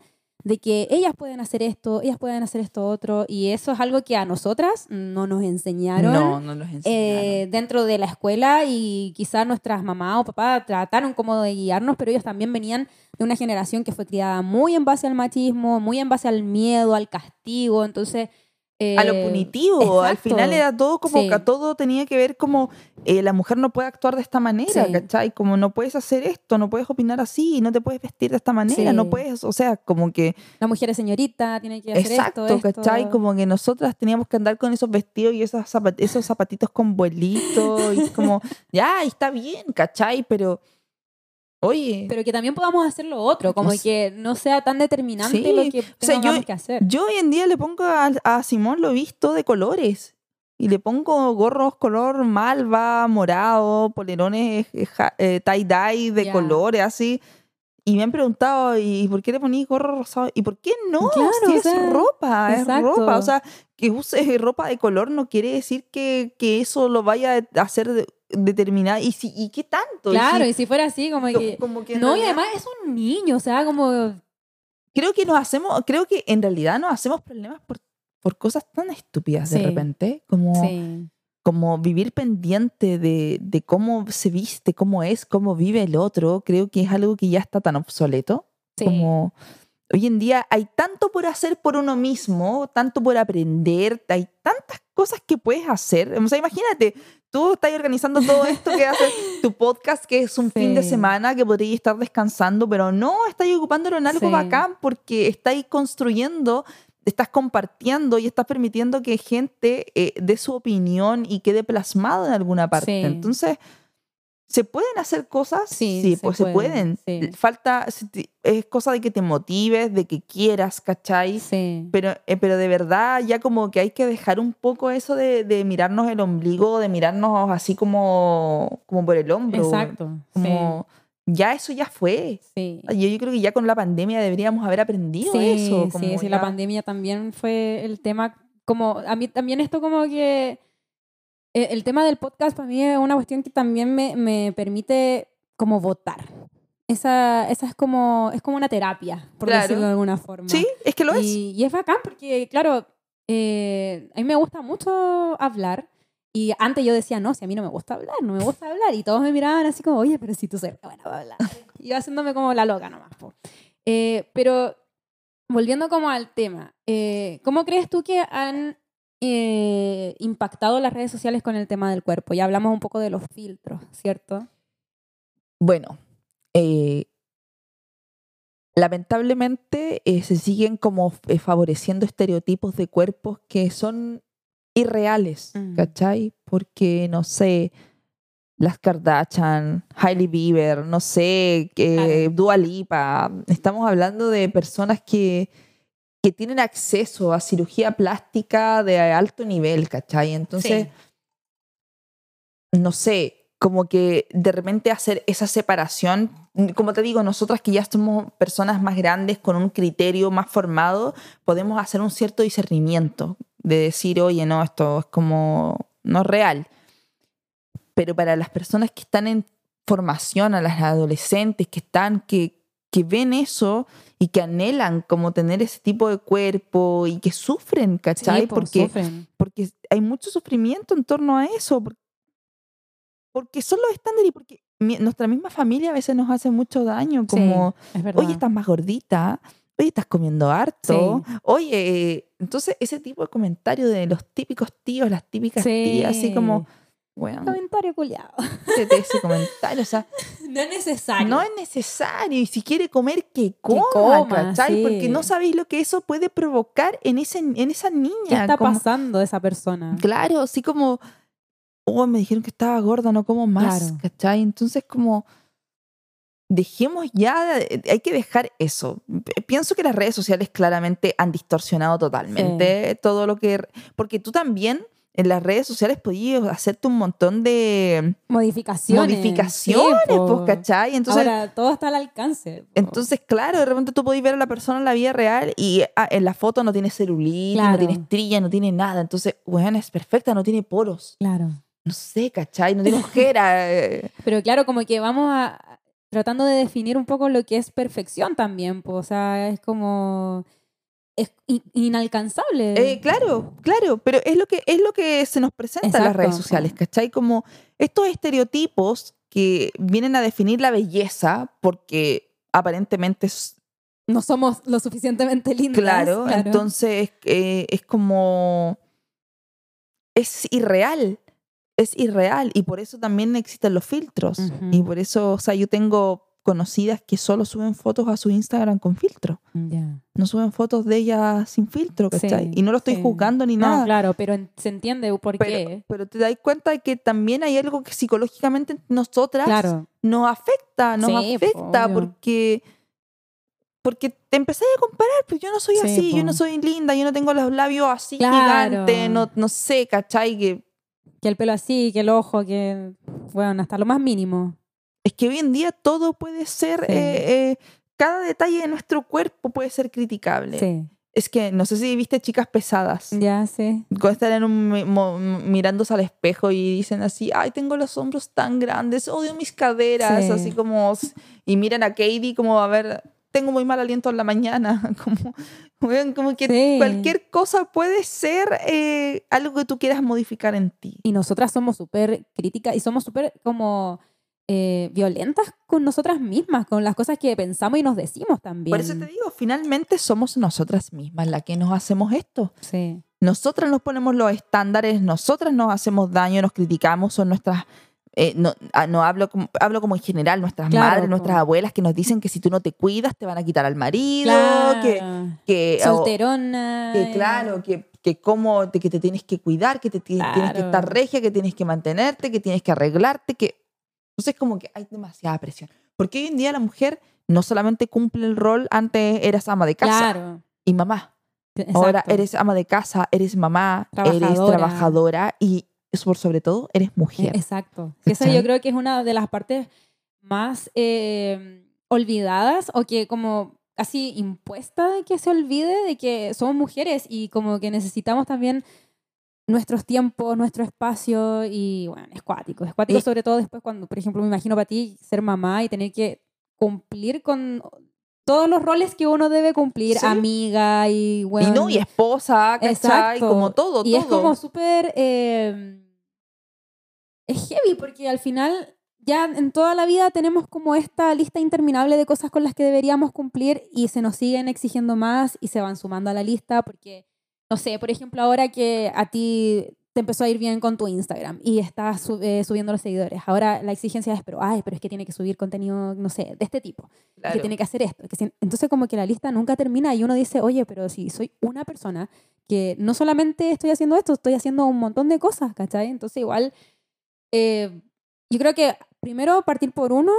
de que ellas pueden hacer esto, ellas pueden hacer esto otro y eso es algo que a nosotras no nos enseñaron No, no nos enseñaron. eh, dentro de la escuela y quizás nuestras mamás o papás trataron como de guiarnos, pero ellos también venían de una generación que fue criada muy en base al machismo, muy en base al miedo, al castigo, entonces... a lo eh, punitivo. Al final era todo como Sí. que todo tenía que ver como eh, la mujer no puede actuar de esta manera, Sí. ¿cachai? Como no puedes hacer esto, no puedes opinar así, no te puedes vestir de esta manera, Sí. no puedes, o sea, como que La mujer es señorita, tiene que hacer exacto, esto, esto. ¿cachai? Como que nosotras teníamos que andar con esos vestidos y esas zapat- esos zapatitos con vuelitos y como, ya, está bien, ¿cachai? Pero, oye, Pero que también podamos hacer lo otro, como O sea, que no sea tan determinante sí. lo que sea, yo- tengamos que hacer. Yo hoy en día le pongo a, a Simón, lo visto de colores. Y le pongo gorros color malva, morado, polerones eh, eh, tie-dye de Ya. colores, así. Y me han preguntado, ¿y por qué le ponís gorro rosado? ¿Y por qué no? Claro, si es sea, ropa, es ropa. O sea, que uses ropa de color no quiere decir que, que eso lo vaya a hacer de- determinado. ¿Y, si, ¿Y qué tanto? Y Claro, si- y si fuera así, como co- que... como que en No, y además es un niño, o sea, como... creo que nos hacemos, creo que en realidad nos hacemos problemas por, por cosas tan estúpidas de Sí. repente, como, Sí. como vivir pendiente de, de cómo se viste, cómo es, cómo vive el otro, creo que es algo que ya está tan obsoleto. Sí. Como hoy en día hay tanto por hacer por uno mismo, tanto por aprender, hay tantas cosas que puedes hacer. O sea, imagínate, tú estás organizando todo esto que haces tu podcast, que es un fin de Sí. semana que podrías estar descansando, pero no, estás ocupándolo en algo Sí. bacán porque estáis construyendo, estás compartiendo y estás permitiendo que gente eh, dé su opinión y quede plasmado en alguna parte. Sí. Entonces, ¿se pueden hacer cosas? Sí, se pues se pueden, sí. Falta, es cosa de que te motives, de que quieras, ¿cachai? Sí. Pero, eh, pero de verdad ya como que hay que dejar un poco eso de, de mirarnos el ombligo, de mirarnos así como, como por el hombro. Exacto. Como, ya eso ya fue. Sí. Yo, yo creo que ya con la pandemia deberíamos haber aprendido Sí, eso. sí, como sí, la ya- pandemia también fue el tema, como a mí también esto como que eh, el tema del podcast para mí es una cuestión que también me, me permite como votar. Esa, esa es como es como una terapia, por Claro. decirlo de alguna forma. Sí, es que lo es. y, y es bacán porque, claro, eh, a mí me gusta mucho hablar. Y antes yo decía, no, si a mí no me gusta hablar, no me gusta hablar. Y todos me miraban así como, oye, pero si tú eres buena para hablar. Y yo haciéndome como la loca nomás. Eh, pero volviendo como al tema, eh, ¿cómo crees tú que han eh, impactado las redes sociales con el tema del cuerpo? Ya hablamos un poco de los filtros, ¿cierto? Bueno, lamentablemente se siguen como favoreciendo estereotipos de cuerpos que son irreales, Mm. ¿cachai? Porque, no sé, las Kardashian, Hailey Bieber, no sé, eh, Dua Lipa. Estamos hablando de personas que, que tienen acceso a cirugía plástica de alto nivel, ¿cachai? Entonces, no sé, como que de repente hacer esa separación, como te digo, nosotras que ya somos personas más grandes con un criterio más formado, podemos hacer un cierto discernimiento de decir, oye, no, esto es como no es real pero para las personas que están en formación, a las adolescentes que están, que, que ven eso y que anhelan como tener ese tipo de cuerpo y que sufren, ¿cachai? Pues, porque, porque hay mucho sufrimiento en torno a eso, porque son los estándares y porque nuestra misma familia a veces nos hace mucho daño, como, oye, estás más gordita, oye, estás comiendo harto, oye, entonces ese tipo de comentario de los típicos tíos, las típicas tías, así como Comentario culiado. Ese comentario, o sea. No es necesario. No es necesario. Y si quiere comer, que coma, ¿cachai? Porque no sabéis lo que eso puede provocar en, ese, en esa niña. ¿Qué está pasando esa persona? Claro, así como. Oh, me dijeron que estaba gorda, no como más, ¿cachai? Entonces, como. Dejemos ya, hay que dejar eso. Pienso que las redes sociales claramente han distorsionado totalmente todo lo que... Porque tú también en las redes sociales podías hacerte un montón de modificaciones. Modificaciones, pues, ¿cachai? Entonces, Ahora todo está al alcance. Entonces, claro, de repente tú podías ver a la persona en la vida real y ah, en la foto no tiene celulitis, no tiene estrella, no tiene nada. Entonces, bueno, es perfecta, no tiene poros. Claro. No sé, ¿cachai? No tiene ojera. Pero claro, como que vamos a tratando de definir un poco lo que es perfección también, pues, o sea, es como es inalcanzable. Eh, claro, claro, pero es lo que, es lo que se nos presenta en las redes sociales, ¿cachai? Como estos estereotipos que vienen a definir la belleza porque aparentemente no somos lo suficientemente lindas. Claro, entonces eh, es como es irreal, es irreal y por eso también existen los filtros y por eso, o sea, yo tengo conocidas que solo suben fotos a su Instagram con filtro. No suben fotos de ellas sin filtro, ¿cachai? y no lo estoy juzgando ni nada. Claro, pero se entiende por qué. Pero te das cuenta de que también hay algo que psicológicamente nosotras nos afecta, nos afecta porque porque te empecé a comparar, pues yo no soy así, yo no soy linda, yo no tengo los labios así gigantes, no, no sé, ¿cachai? Que, que el pelo así, que el ojo, que, bueno, hasta lo más mínimo. Es que hoy en día todo puede ser, eh, eh, cada detalle de nuestro cuerpo puede ser criticable. Es que no sé si viste chicas pesadas. Ya, sí. Cuando están en un, mirándose al espejo y dicen así, ay, tengo los hombros tan grandes, odio mis caderas, así como, y miran a Katie como, a ver, tengo muy mal aliento en la mañana, como, como que cualquier cosa puede ser eh, algo que tú quieras modificar en ti. Y nosotras somos súper críticas y somos súper como eh, violentas con nosotras mismas, con las cosas que pensamos y nos decimos también. Por eso te digo, finalmente somos nosotras mismas las que nos hacemos esto. Sí. Nosotras nos ponemos los estándares, nosotras nos hacemos daño, nos criticamos, son nuestras... Eh, no, ah, no hablo, como, hablo como en general, nuestras madres, nuestras abuelas que nos dicen que si tú no te cuidas te van a quitar al marido, que, que... Solterona. que claro, que, que cómo, que te tienes que cuidar, que te tienes que estar regia, que tienes que mantenerte, que tienes que arreglarte, que entonces como que hay demasiada presión. Porque hoy en día la mujer no solamente cumple el rol, antes eras ama de casa y mamá. Ahora eres ama de casa, eres mamá, eres trabajadora y por sobre todo eres mujer. Exacto. Eso yo creo que es una de las partes más eh, olvidadas o que como casi impuesta de que se olvide de que somos mujeres y como que necesitamos también nuestros tiempos, nuestro espacio y bueno, es cuático. Es cuático sobre todo después cuando, por ejemplo, me imagino para ti ser mamá y tener que cumplir con todos los roles que uno debe cumplir, amiga y bueno. Y no, y esposa, ¿cachai? Como todo, y es como súper... Eh, es heavy porque al final ya en toda la vida tenemos como esta lista interminable de cosas con las que deberíamos cumplir y se nos siguen exigiendo más y se van sumando a la lista porque no sé, por ejemplo, ahora que a ti te empezó a ir bien con tu Instagram y estás eh, subiendo los seguidores. Ahora la exigencia es, pero, ay, pero es que tiene que subir contenido, no sé, de este tipo. Que tiene que hacer esto. entonces como que la lista nunca termina y uno dice, oye, pero si soy una persona que no solamente estoy haciendo esto, estoy haciendo un montón de cosas, ¿cachai? Entonces igual... Eh, yo creo que primero partir por uno,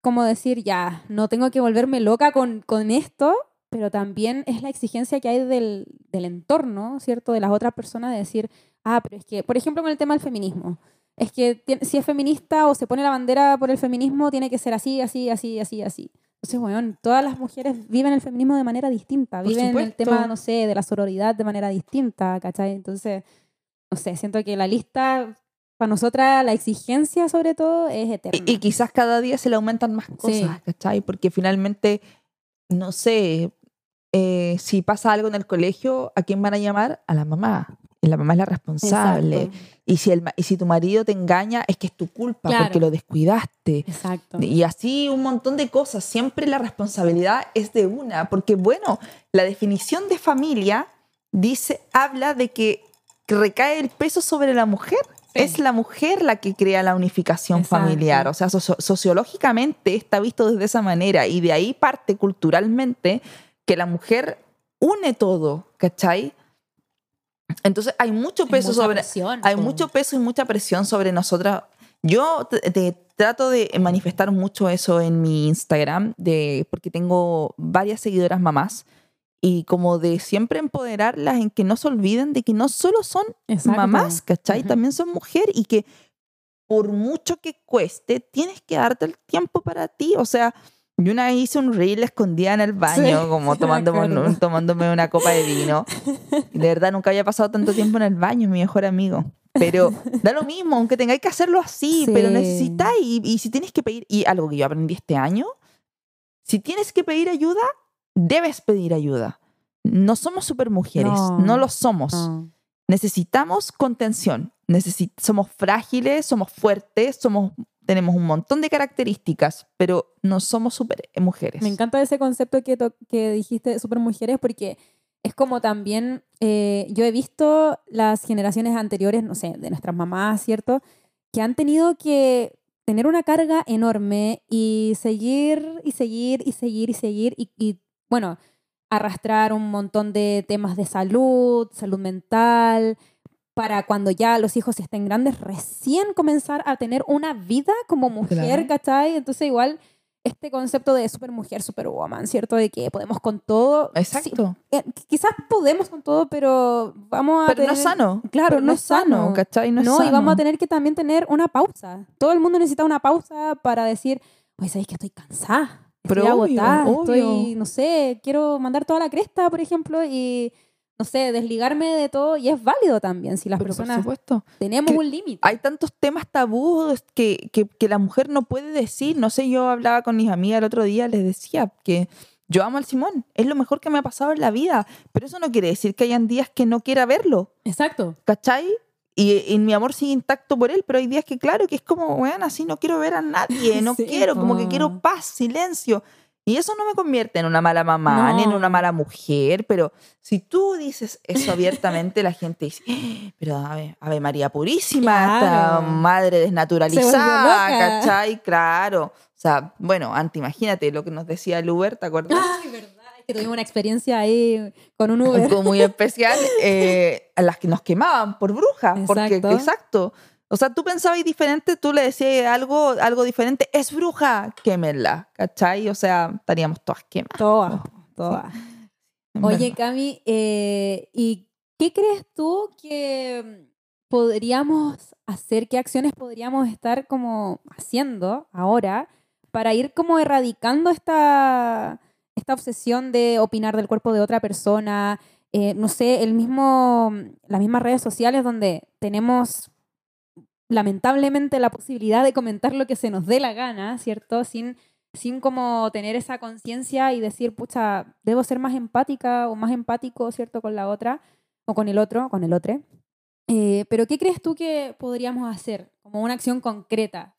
como decir, ya, no tengo que volverme loca con, con esto, pero también es la exigencia que hay del, del entorno, ¿cierto? De las otras personas de decir, ah, pero es que, por ejemplo, con el tema del feminismo, es que si es feminista o se pone la bandera por el feminismo, tiene que ser así, así, así, así, así. Entonces, bueno, todas las mujeres viven el feminismo de manera distinta, viven el tema, no sé, de la sororidad de manera distinta, ¿cachai? Entonces, no sé, siento que la lista para nosotras la exigencia sobre todo es eterna. Y, quizás cada día se le aumentan más cosas, ¿cachai? Porque finalmente, no sé, eh, si pasa algo en el colegio, ¿a quién van a llamar? A la mamá. Y la mamá es la responsable. Y si, el, y si tu marido te engaña, es que es tu culpa porque lo descuidaste. Exacto. Y así un montón de cosas. Siempre la responsabilidad es de una. Porque, bueno, la definición de familia dice, habla de que recae el peso sobre la mujer es la mujer la que crea la unificación familiar. O sea, sociológicamente está visto desde esa manera y de ahí parte culturalmente que la mujer une todo, ¿cachai? Entonces hay mucho peso sobre hay mucho peso y mucha presión sobre nosotras. Yo trato de manifestar mucho eso en mi Instagram de porque tengo varias seguidoras mamás y como de siempre empoderarlas en que no se olviden de que no solo son mamás, ¿cachai? También son mujeres y que por mucho que cueste, tienes que darte el tiempo para ti. O sea, yo una vez hice un reel escondida en el baño, como tomándome, tomándome una copa de vino. De verdad nunca había pasado tanto tiempo en el baño, mi mejor amigo. Pero da lo mismo, aunque tengáis que hacerlo así, pero necesitáis, y, y si tienes que pedir, y algo que yo aprendí este año, si tienes que pedir ayuda, debes pedir ayuda. No somos supermujeres, no, no lo somos. Necesitamos contención. somos frágiles, somos fuertes, somos, tenemos un montón de características, pero no somos super mujeres. Me encanta ese concepto que, dijiste de supermujeres porque es como también, eh, yo he visto las generaciones anteriores, no sé, de nuestras mamás, ¿cierto? Que han tenido que tener una carga enorme y seguir y seguir y seguir y seguir y bueno, arrastrar un montón de temas de salud, salud mental, para cuando ya los hijos estén grandes, recién comenzar a tener una vida como mujer, ¿cachai? Entonces igual este concepto de supermujer, superwoman, ¿cierto? De que podemos con todo. Exacto. Eh, quizás podemos con todo, pero vamos a Pero no es sano. Claro, no es sano, ¿cachai? No, no y vamos a tener que también tener una pausa. Todo el mundo necesita una pausa para decir, oye, ¿sabéis que estoy cansada? Estoy agotada, estoy, no sé, quiero mandar toda la cresta, por ejemplo, y no sé, desligarme de todo y es válido también si las personas tenemos un límite. Hay tantos temas tabús que, que, que, la mujer no puede decir. No sé, yo hablaba con mis amigas el otro día, les decía que yo amo al Simón, es lo mejor que me ha pasado en la vida, pero eso no quiere decir que hayan días que no quiera verlo. Exacto. ¿Cachai? Y, mi amor sigue intacto por él, pero hay días que, claro, que es como, bueno, así no quiero ver a nadie, no quiero, como que quiero paz, silencio. Y eso no me convierte en una mala mamá ni en una mala mujer, pero si tú dices eso abiertamente, la gente dice, ¡Ah! pero Ave, Ave María Purísima, esta madre desnaturalizada, ¿cachai? Claro. O sea, bueno, antes imagínate lo que nos decía el Uber, ¿te acuerdas? Ay, verdad que tuvimos una experiencia ahí con un Uber. muy especial, eh, a las que nos quemaban por brujas. Porque, exacto. O sea, tú pensabas diferente, tú le decías algo, algo diferente, es bruja, quémela, ¿cachai? O sea, estaríamos todas quemadas. Todas, todas. Oye, Cami, eh, ¿y qué crees tú que podríamos hacer, qué acciones podríamos estar como haciendo ahora para ir como erradicando esta, esta obsesión de opinar del cuerpo de otra persona, eh, no sé, el mismo, las mismas redes sociales donde tenemos lamentablemente la posibilidad de comentar lo que se nos dé la gana, ¿cierto? Sin, sin como tener esa conciencia y decir, pucha, debo ser más empática o más empático, ¿cierto? Con la otra o con el otro, con el otro. Eh, pero ¿qué crees tú que podríamos hacer como una acción concreta?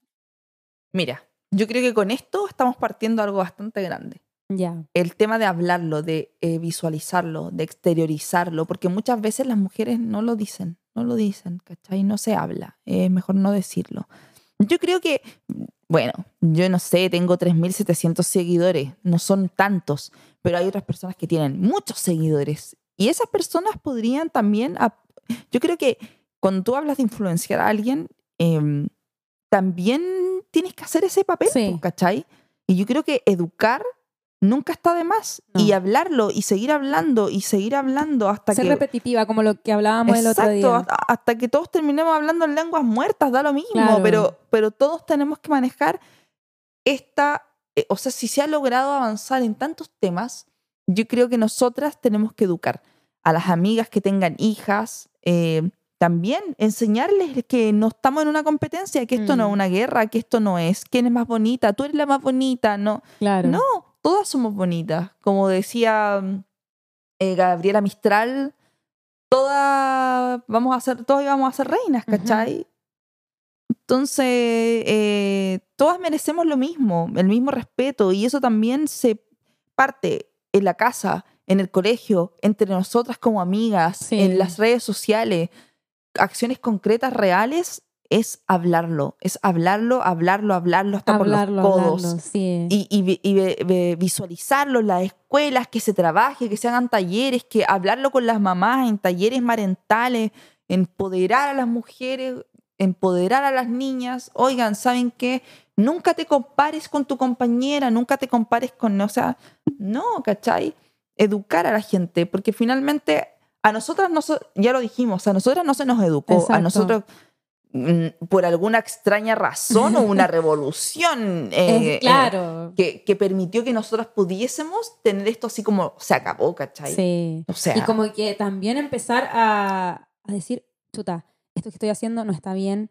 Mira, yo creo que con esto estamos partiendo algo bastante grande. El tema de hablarlo, de eh, visualizarlo, de exteriorizarlo, porque muchas veces las mujeres no lo dicen, no lo dicen, ¿cachai? No se habla, es mejor no decirlo. Yo creo que, bueno, yo no sé, tengo 3.700 seguidores, no son tantos, pero hay otras personas que tienen muchos seguidores y esas personas podrían también, yo creo que cuando tú hablas de influenciar a alguien, em, también tienes que hacer ese papel, Sí. ¿cachai? Y yo creo que educar nunca está de más. No. Y hablarlo, y seguir hablando, y seguir hablando hasta Ser que... repetitiva, como lo que hablábamos el otro día. hasta, hasta que todos terminemos hablando en lenguas muertas, da lo mismo, Claro. pero, pero todos tenemos que manejar esta, eh, o sea, si se ha logrado avanzar en tantos temas, yo creo que nosotras tenemos que educar a las amigas que tengan hijas, eh, también enseñarles que no estamos en una competencia, que esto no es Mm. una guerra, que esto no es, quién es más bonita, tú eres la más bonita, no, Claro. no, todas somos bonitas. Como decía mm, eh, Gabriela Mistral, todas vamos a ser, todas íbamos a ser reinas. ¿cachai? Entonces, eh, todas merecemos lo mismo, el mismo respeto, y eso también se parte en la casa, en el colegio, entre nosotras como amigas, Sí. en las redes sociales, acciones concretas, reales, es hablarlo, es hablarlo, hablarlo, hablarlo hasta hablarlo, por los codos hablarlo, sí. y, y visualizarlo en las escuelas, que se trabaje, que se hagan talleres, que hablarlo con las mamás en talleres marentales, empoderar a las mujeres, empoderar a las niñas. Oigan, ¿saben qué? Nunca te compares con tu compañera, nunca te compares con, o sea, no, ¿cachai? Educar a la gente, porque finalmente a nosotras, no se- ya lo dijimos, a nosotras no se nos educó, a nosotros por alguna extraña razón o una revolución. Eh, eh, claro. que, que permitió que nosotros pudiésemos tener esto así como se acabó, ¿cachai? Sí. O sea, Y como que también empezar a, a decir, chuta, esto que estoy haciendo no está bien,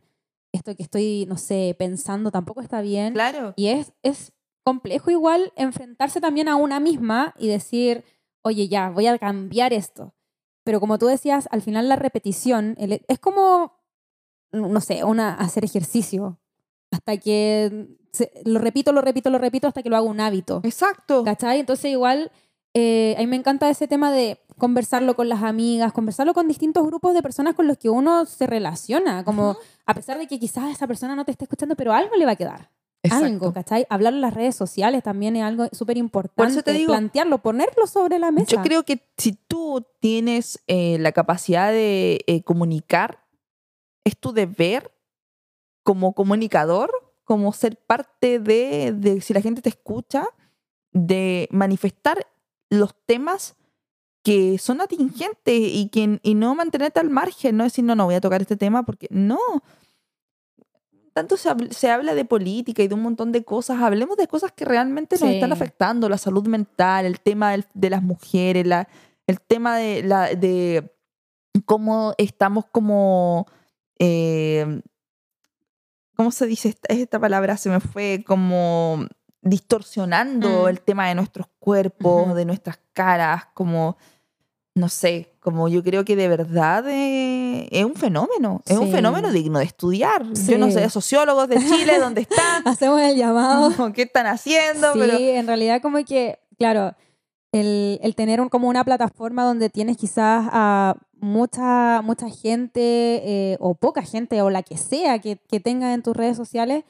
esto que estoy, no sé, pensando tampoco está bien. claro. Y es, es complejo igual enfrentarse también a una misma y decir, oye, ya, voy a cambiar esto. Pero como tú decías, al final la repetición el- es como, no sé, una, hacer ejercicio. Hasta que se- lo repito, lo repito, lo repito hasta que lo hago un hábito. Exacto. ¿Cachai? Entonces igual eh, a mí me encanta ese tema de conversarlo con las amigas, conversarlo con distintos grupos de personas con los que uno se relaciona, como a pesar de que quizás esa persona no te esté escuchando, pero algo le va a quedar. Algo, Exacto. ¿cachai? Hablarlo en las redes sociales también es algo súper importante. plantearlo, ponerlo sobre la mesa. Yo creo que si tú tienes eh, la capacidad de eh, comunicar, es tu deber como comunicador, como ser parte de, de, si la gente te escucha, de manifestar los temas que son atingentes y, que, y no mantenerte al margen, no decir, no, no voy a tocar este tema porque no. Tanto se, se habla de política y de un montón de cosas, hablemos de cosas que realmente nos Sí. están afectando, la salud mental, el tema del- de las mujeres, la, el tema de, la, de cómo estamos como... eh, ¿Cómo se dice esta, esta palabra? Se me fue como distorsionando Mm. el tema de nuestros cuerpos, de nuestras caras, como, no sé, como yo creo que de verdad eh, es un fenómeno, es un fenómeno digno de estudiar. Yo no sé, sociólogos de Chile, ¿dónde están? Hacemos el llamado. ¿Qué están haciendo? sí, Pero en realidad como que, claro, el, el tener un- como una plataforma donde tienes quizás a mucha, mucha gente eh, o poca gente o la que sea que, que tenga en tus redes sociales,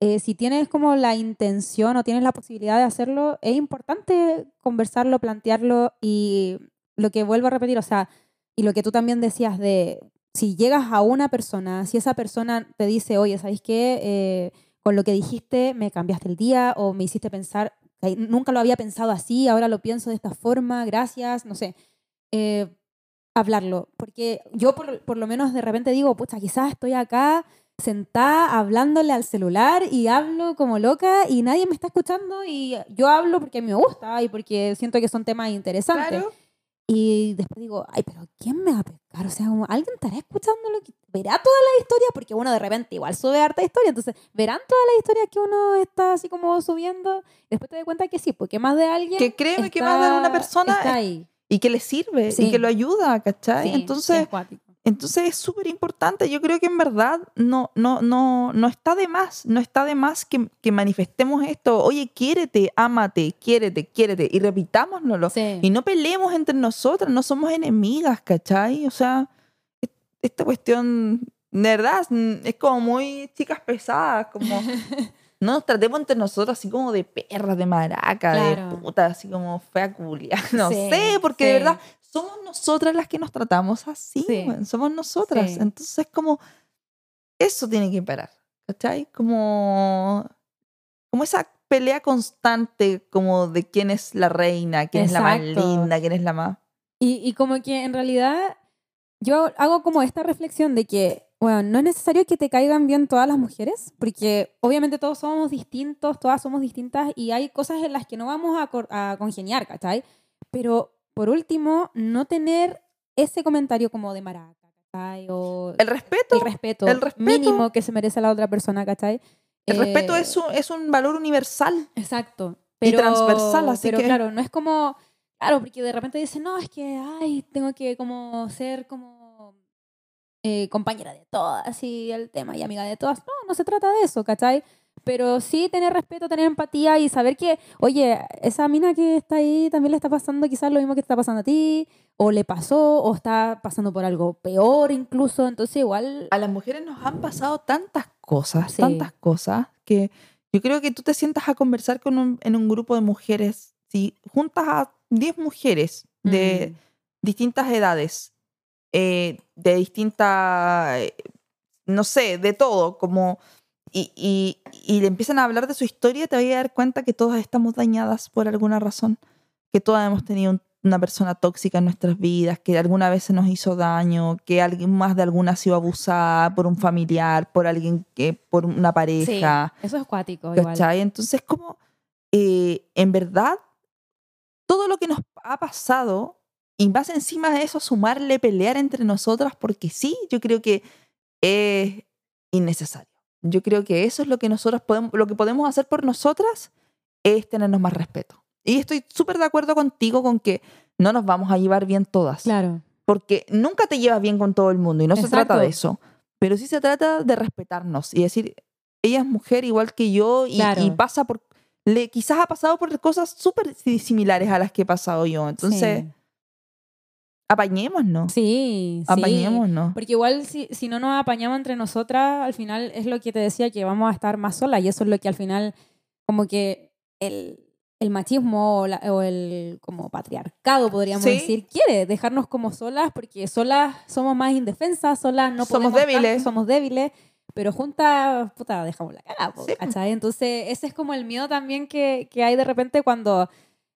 eh, si tienes como la intención o tienes la posibilidad de hacerlo, es importante conversarlo, plantearlo y lo que vuelvo a repetir, o sea, y lo que tú también decías de si llegas a una persona, si esa persona te dice, oye, ¿sabéis qué? Eh, con lo que dijiste me cambiaste el día o me hiciste pensar, "Ay, nunca lo había pensado así, ahora lo pienso de esta forma, gracias, no sé. Eh, hablarlo, porque yo por, por lo menos de repente digo, pucha, quizás estoy acá sentada hablándole al celular y hablo como loca y nadie me está escuchando y yo hablo porque me gusta y porque siento que son temas interesantes. claro, Y después digo, ay, pero ¿quién me va a pescar? O sea, ¿alguien estará escuchando lo que... ¿Verá todas las historias? Porque uno de repente igual sube harta historia, entonces, ¿verán todas las historias que uno está así como subiendo? Después te das cuenta que sí, porque más de alguien... que créeme que más de una persona Está ahí. Y que le sirve y Sí. que lo ayuda, ¿cachai? Sí, Entonces, sí. Entonces es súper importante. Yo creo que en verdad no, no, no, no está de más, no está de más que, que manifestemos esto. Oye, quiérete, ámate, quiérete, quiérete. Y repitámoslo. Sí. Y no peleemos entre nosotras, no somos enemigas, ¿cachai? O sea, es- esta cuestión, de verdad, es como muy chicas pesadas, como... No nos tratemos entre nosotros así como de perras, de maraca, de puta, así como fea culia. No Sí, sé, porque de verdad somos nosotras las que nos tratamos así, Sí. somos nosotras. Entonces, como, eso tiene que parar, ¿cachai? Como, como esa pelea constante como de quién es la reina, quién es la más linda, quién es la más... Y, y como que en realidad yo hago como esta reflexión de que, bueno, no es necesario que te caigan bien todas las mujeres, porque obviamente todos somos distintos, todas somos distintas y hay cosas en las que no vamos a, a congeniar, ¿cachai? Pero por último, no tener ese comentario como de maraca, ¿cachai? O el respeto. El respeto. El respeto. Mínimo que se merece la otra persona, ¿cachai? El respeto eh, es un, es un valor universal. Exacto. y transversal, así pero que... claro, no es como... Claro, porque de repente dicen, no, es que, ay, tengo que como ser como eh, compañera de todas y el tema y amiga de todas. No, no se trata de eso, ¿cachai? Pero sí tener respeto, tener empatía y saber que, oye, esa mina que está ahí también le está pasando quizás lo mismo que te está pasando a ti, o le pasó, o está pasando por algo peor incluso. Entonces igual... A las mujeres nos han pasado tantas cosas, tantas cosas, que yo creo que tú te sientas a conversar con un, en un grupo de mujeres, si juntas a 10 mujeres de mm. distintas edades, eh, de distintas, eh, no sé, de todo, como, y, y, y, le empiezan a hablar de su historia, te vas a dar cuenta que todas estamos dañadas por alguna razón, que todas hemos tenido un una persona tóxica en nuestras vidas, que alguna vez se nos hizo daño, que alguien más de alguna ha sido abusada por un familiar, por alguien que, por una pareja. Sí, eso es cuático. ¿cachai? Entonces, como, eh, en verdad, todo lo que nos ha pasado, y más encima de eso, sumarle pelear entre nosotras, porque sí, yo creo que es innecesario. Yo creo que eso es lo que nosotros podemos, lo que podemos hacer por nosotras es tenernos más respeto. Y estoy súper de acuerdo contigo con que no nos vamos a llevar bien todas. Claro. Porque nunca te llevas bien con todo el mundo y no se trata de eso. Pero sí se trata de respetarnos y decir, ella es mujer igual que yo y, pasa por... Le, quizás ha pasado por cosas súper similares a las que he pasado yo. Entonces, sí. Apañémonos. Sí, apañémonos. Porque igual si, si no nos apañamos entre nosotras, al final es lo que te decía, que vamos a estar más solas y eso es lo que al final como que el, el machismo o, el como patriarcado, podríamos decir, quiere dejarnos como solas porque solas somos más indefensas, solas no somos débiles. somos débiles, pero juntas, puta, dejamos la cara, Entonces, ese es como el miedo también que, que hay de repente cuando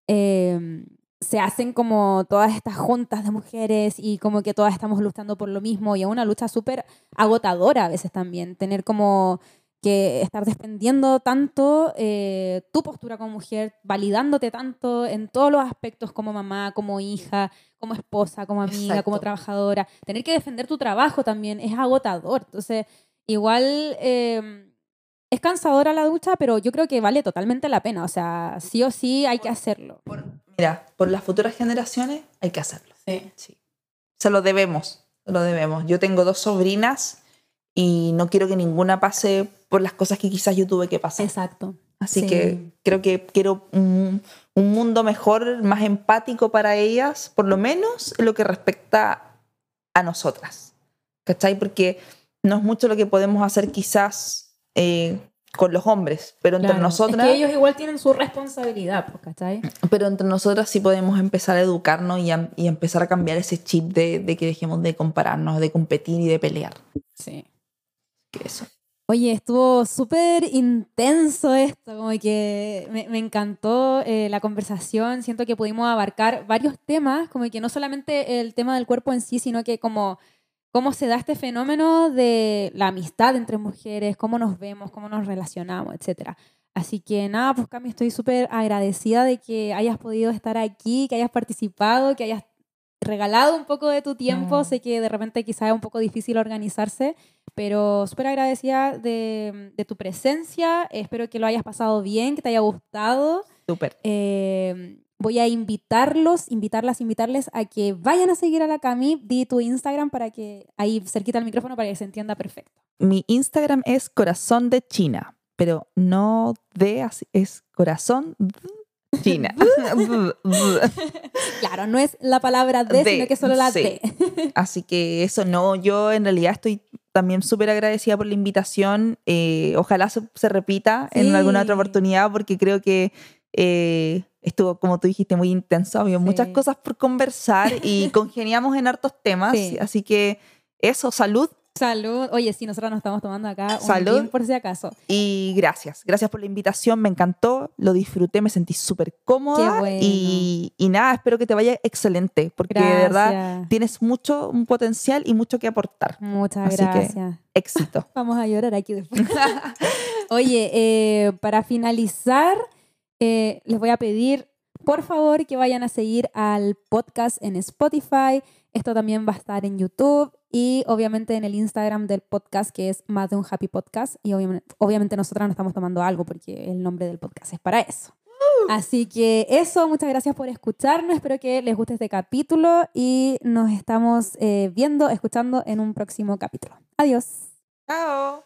em, se hacen como todas estas juntas de mujeres y como que todas estamos luchando por lo mismo y es una lucha súper agotadora a veces también, tener como que estar defendiendo tanto eh, tu postura como mujer, validándote tanto en todos los aspectos como mamá, como hija, como esposa, como amiga, como trabajadora. Tener que defender tu trabajo también es agotador. Entonces, igual em, es cansadora la ducha, pero yo creo que vale totalmente la pena. O sea, sí o sí hay que hacerlo. Mira, por las futuras generaciones hay que hacerlo. Sí. sí. Se lo debemos, se lo debemos. Yo tengo dos sobrinas y no quiero que ninguna pase por las cosas que quizás yo tuve que pasar. Exacto. Así que creo que quiero un, un, mundo mejor, más empático para ellas, por lo menos en lo que respecta a nosotras. ¿Cachai? Porque no es mucho lo que podemos hacer quizás eh, con los hombres, pero entre nosotras... Es que ellos igual tienen su responsabilidad, pues, ¿cachai? Pero entre nosotras sí podemos empezar a educarnos y, y empezar a cambiar ese chip de, de que dejemos de compararnos, de competir y de pelear. Sí eso. Oye, estuvo súper intenso esto, como que me, encantó eh, la conversación, siento que pudimos abarcar varios temas, como que no solamente el tema del cuerpo en sí, sino que como cómo se da este fenómeno de la amistad entre mujeres, cómo nos vemos, cómo nos relacionamos, etc. Así que nada, pues Cami, estoy súper agradecida de que hayas podido estar aquí, que hayas participado, que hayas regalado un poco de tu tiempo. Sé que de repente quizá es un poco difícil organizarse, pero súper agradecida de, de, tu presencia. Espero que lo hayas pasado bien, que te haya gustado. Súper. Eh, voy a invitarlos, invitarlas, invitarles a que vayan a seguir a la Cami. Di tu Instagram para que ahí cerquita el micrófono para que se entienda perfecto. Mi Instagram es corazón de China, pero no de así, es corazón China. claro, no es la palabra de, sino que solo la de. Así que eso no, yo en realidad estoy también súper agradecida por la invitación. Eh, ojalá se, repita en alguna otra oportunidad porque creo que eh, estuvo, como tú dijiste, muy intenso. Había muchas cosas por conversar y congeniamos en hartos temas. Así que eso, salud Salud. Oye, sí, nosotros nos estamos tomando acá un Salud. gin por si acaso. Y gracias, gracias por la invitación, me encantó, lo disfruté, me sentí súper cómoda Qué bueno. y, y nada, espero que te vaya excelente, porque de verdad Gracias. tienes mucho un potencial y mucho que aportar. Muchas Así que- gracias. Éxito. Vamos a llorar aquí después. Oye, eh, para finalizar, eh, les voy a pedir, por favor, que vayan a seguir al podcast en Spotify. Esto también va a estar en YouTube y obviamente en el Instagram del podcast, que es más de un happy podcast. Y obviamente, obviamente nosotras no estamos tomando algo porque el nombre del podcast es para eso. Así que eso, muchas gracias por escucharnos. Espero que les guste este capítulo y nos estamos eh, viendo, escuchando en un próximo capítulo. Adiós. Chao.